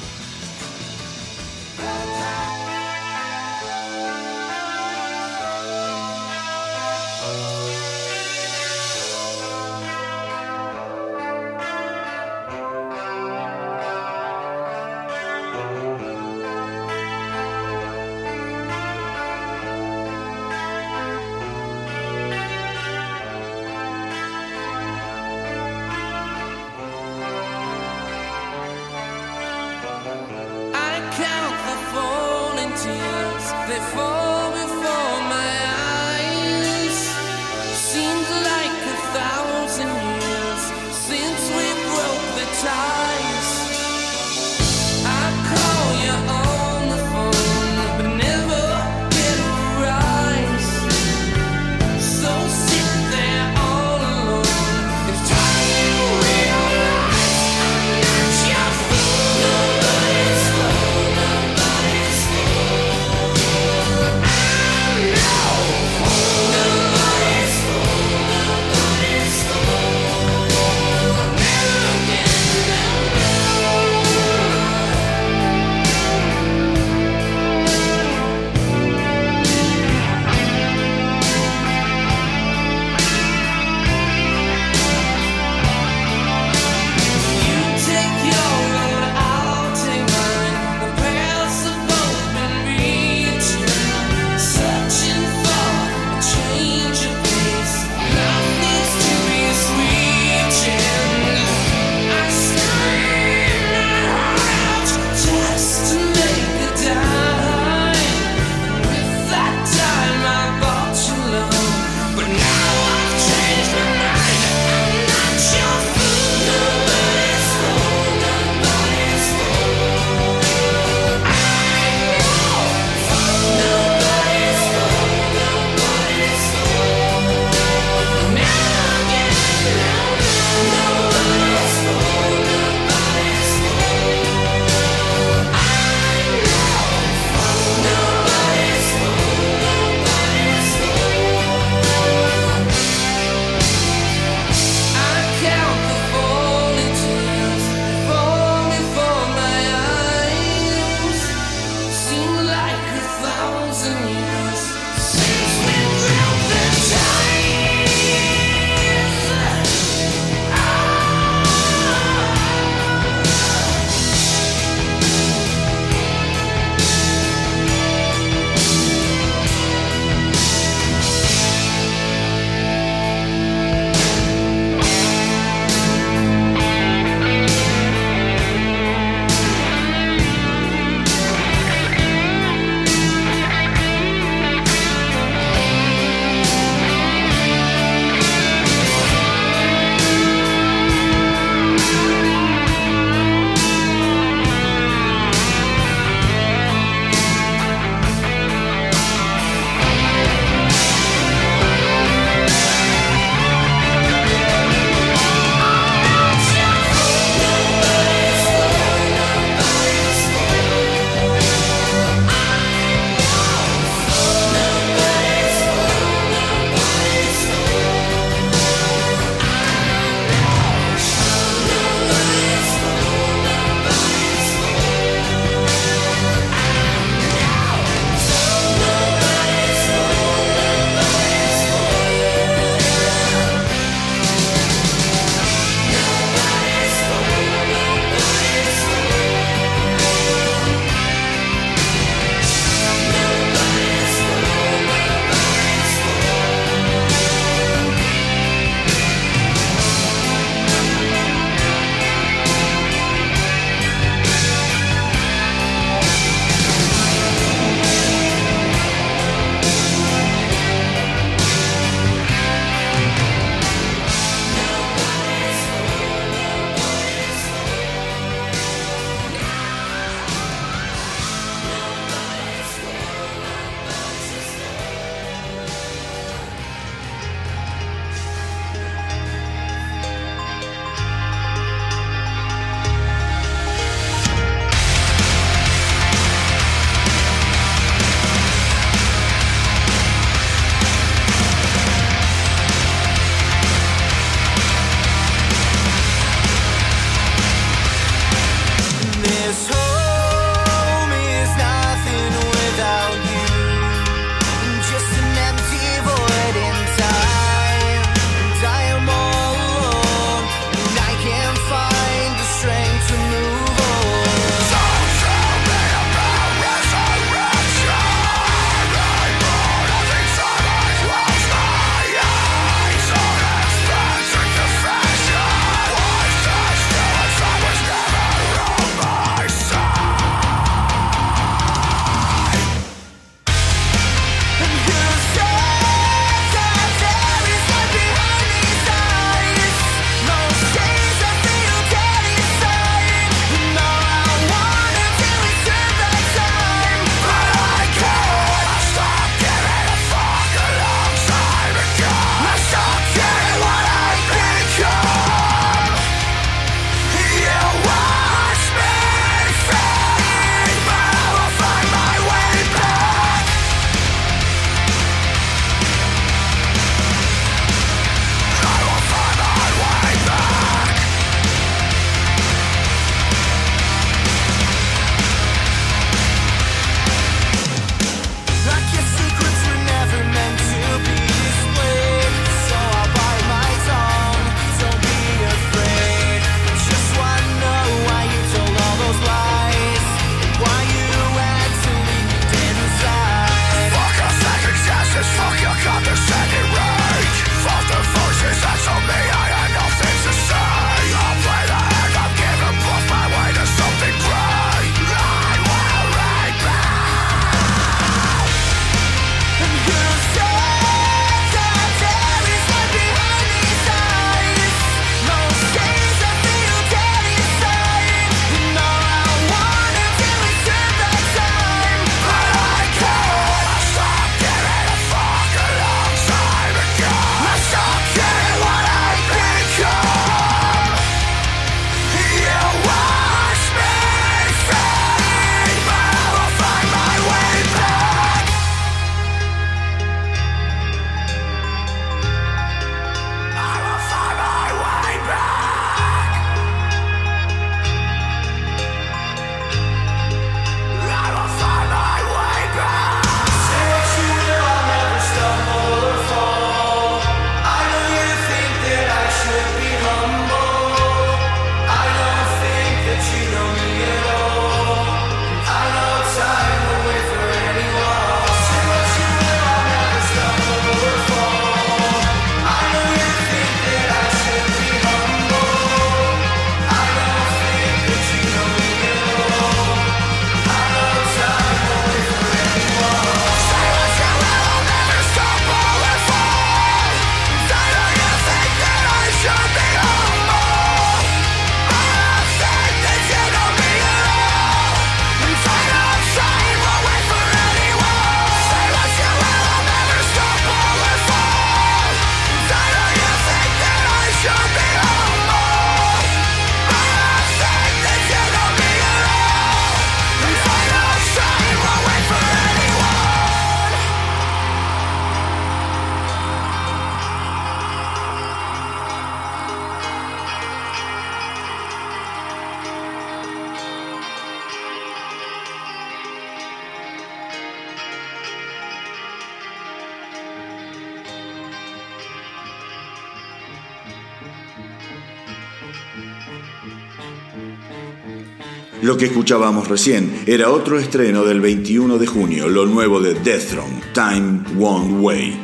Speaker 6: Que escuchábamos recién era otro estreno del 21 de junio, lo nuevo de Death Throne, Time Won't Wait.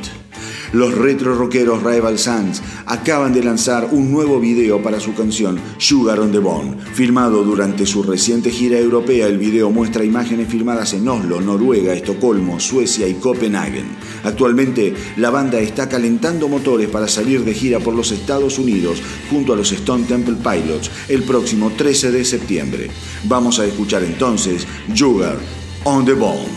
Speaker 6: Los retro rockeros Rival Sons acaban de lanzar un nuevo video para su canción Sugar on the Bone. Filmado durante su reciente gira europea, el video muestra imágenes filmadas en Oslo, Noruega, Estocolmo, Suecia y Copenhague. Actualmente, la banda está calentando motores para salir de gira por los Estados Unidos junto a los Stone Temple Pilots el próximo 13 de septiembre. Vamos a escuchar entonces Sugar on the Bone.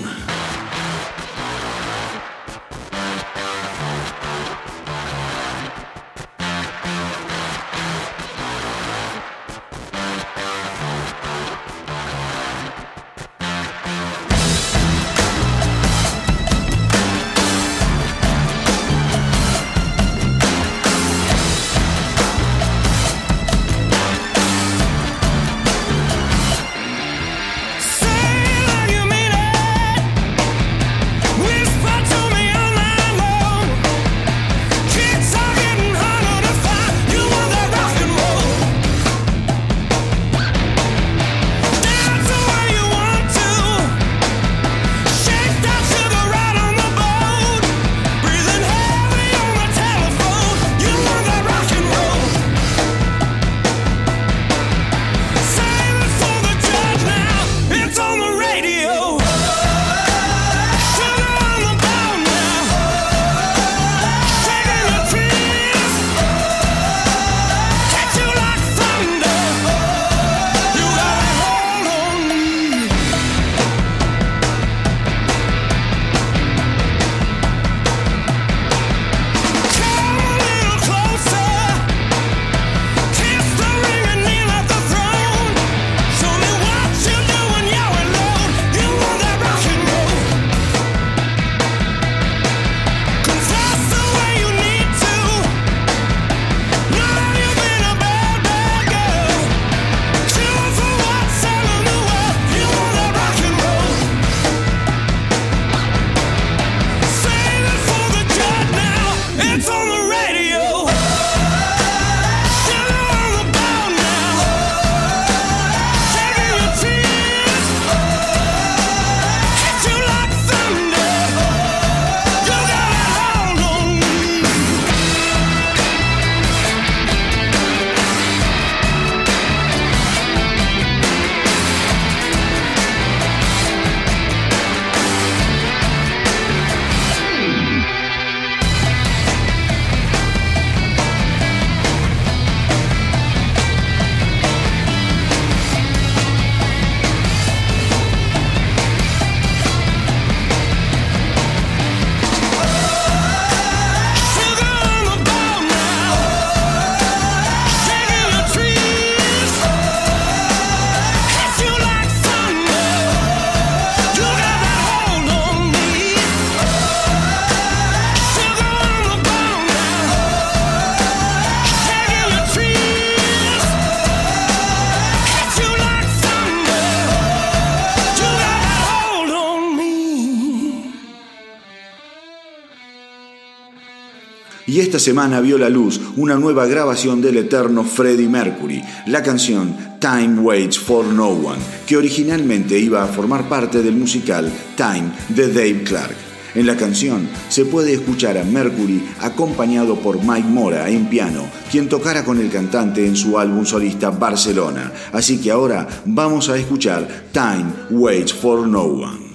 Speaker 6: Esta semana vio la luz una nueva grabación del eterno Freddie Mercury, la canción Time Waits for No One, que originalmente iba a formar parte del musical Time de Dave Clark. En la canción se puede escuchar a Mercury acompañado por Mike Mora en piano, quien tocara con el cantante en su álbum solista Barcelona. Así que ahora vamos a escuchar Time Waits for No One.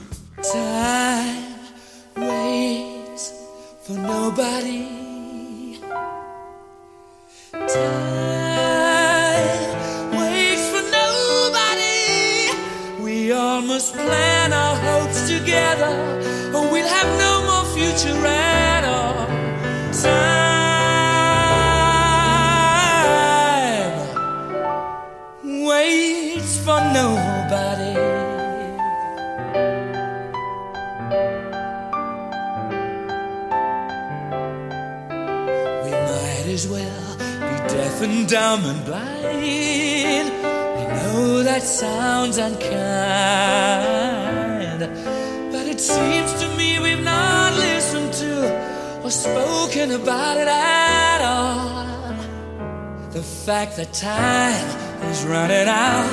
Speaker 6: Seems to me we've not listened to or spoken about it at all. The fact that time is running out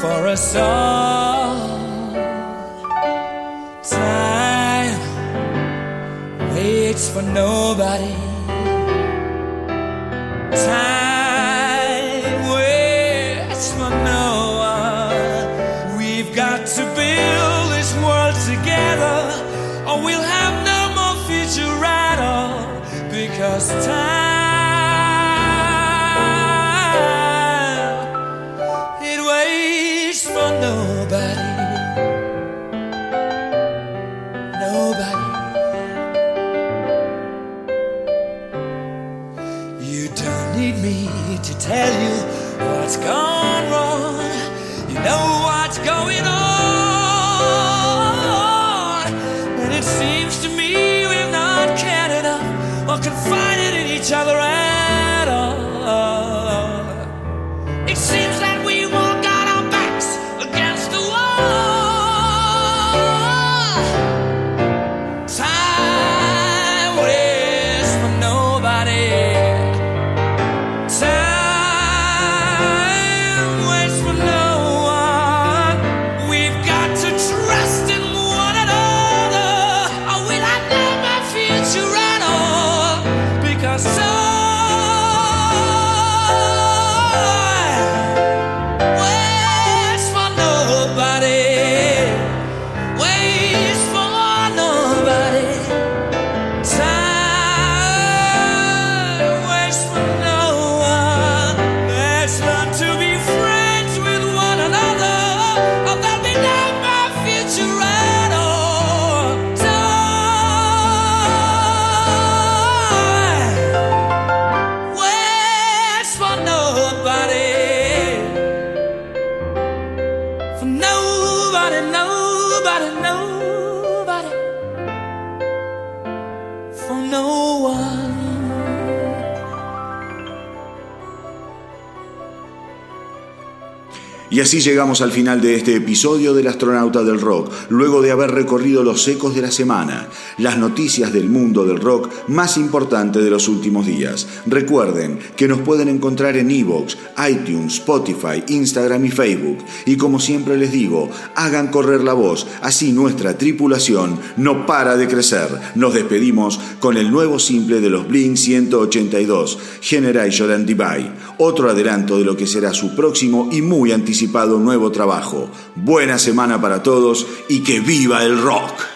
Speaker 6: for us all. Time waits for nobody. Time Because time.
Speaker 2: Y así llegamos al final de este episodio del Astronauta del Rock, luego de haber recorrido los ecos de la semana, las noticias del mundo del rock más importante de los últimos días. Recuerden que nos pueden encontrar en Evox, iTunes, Spotify, Instagram y Facebook. Y como siempre les digo, hagan correr la voz, así nuestra tripulación no para de crecer. Nos despedimos con el nuevo simple de los Blink 182, Generation and Divide, otro adelanto de lo que será su próximo y muy anticipado nuevo trabajo. Buena semana para todos y que viva el rock.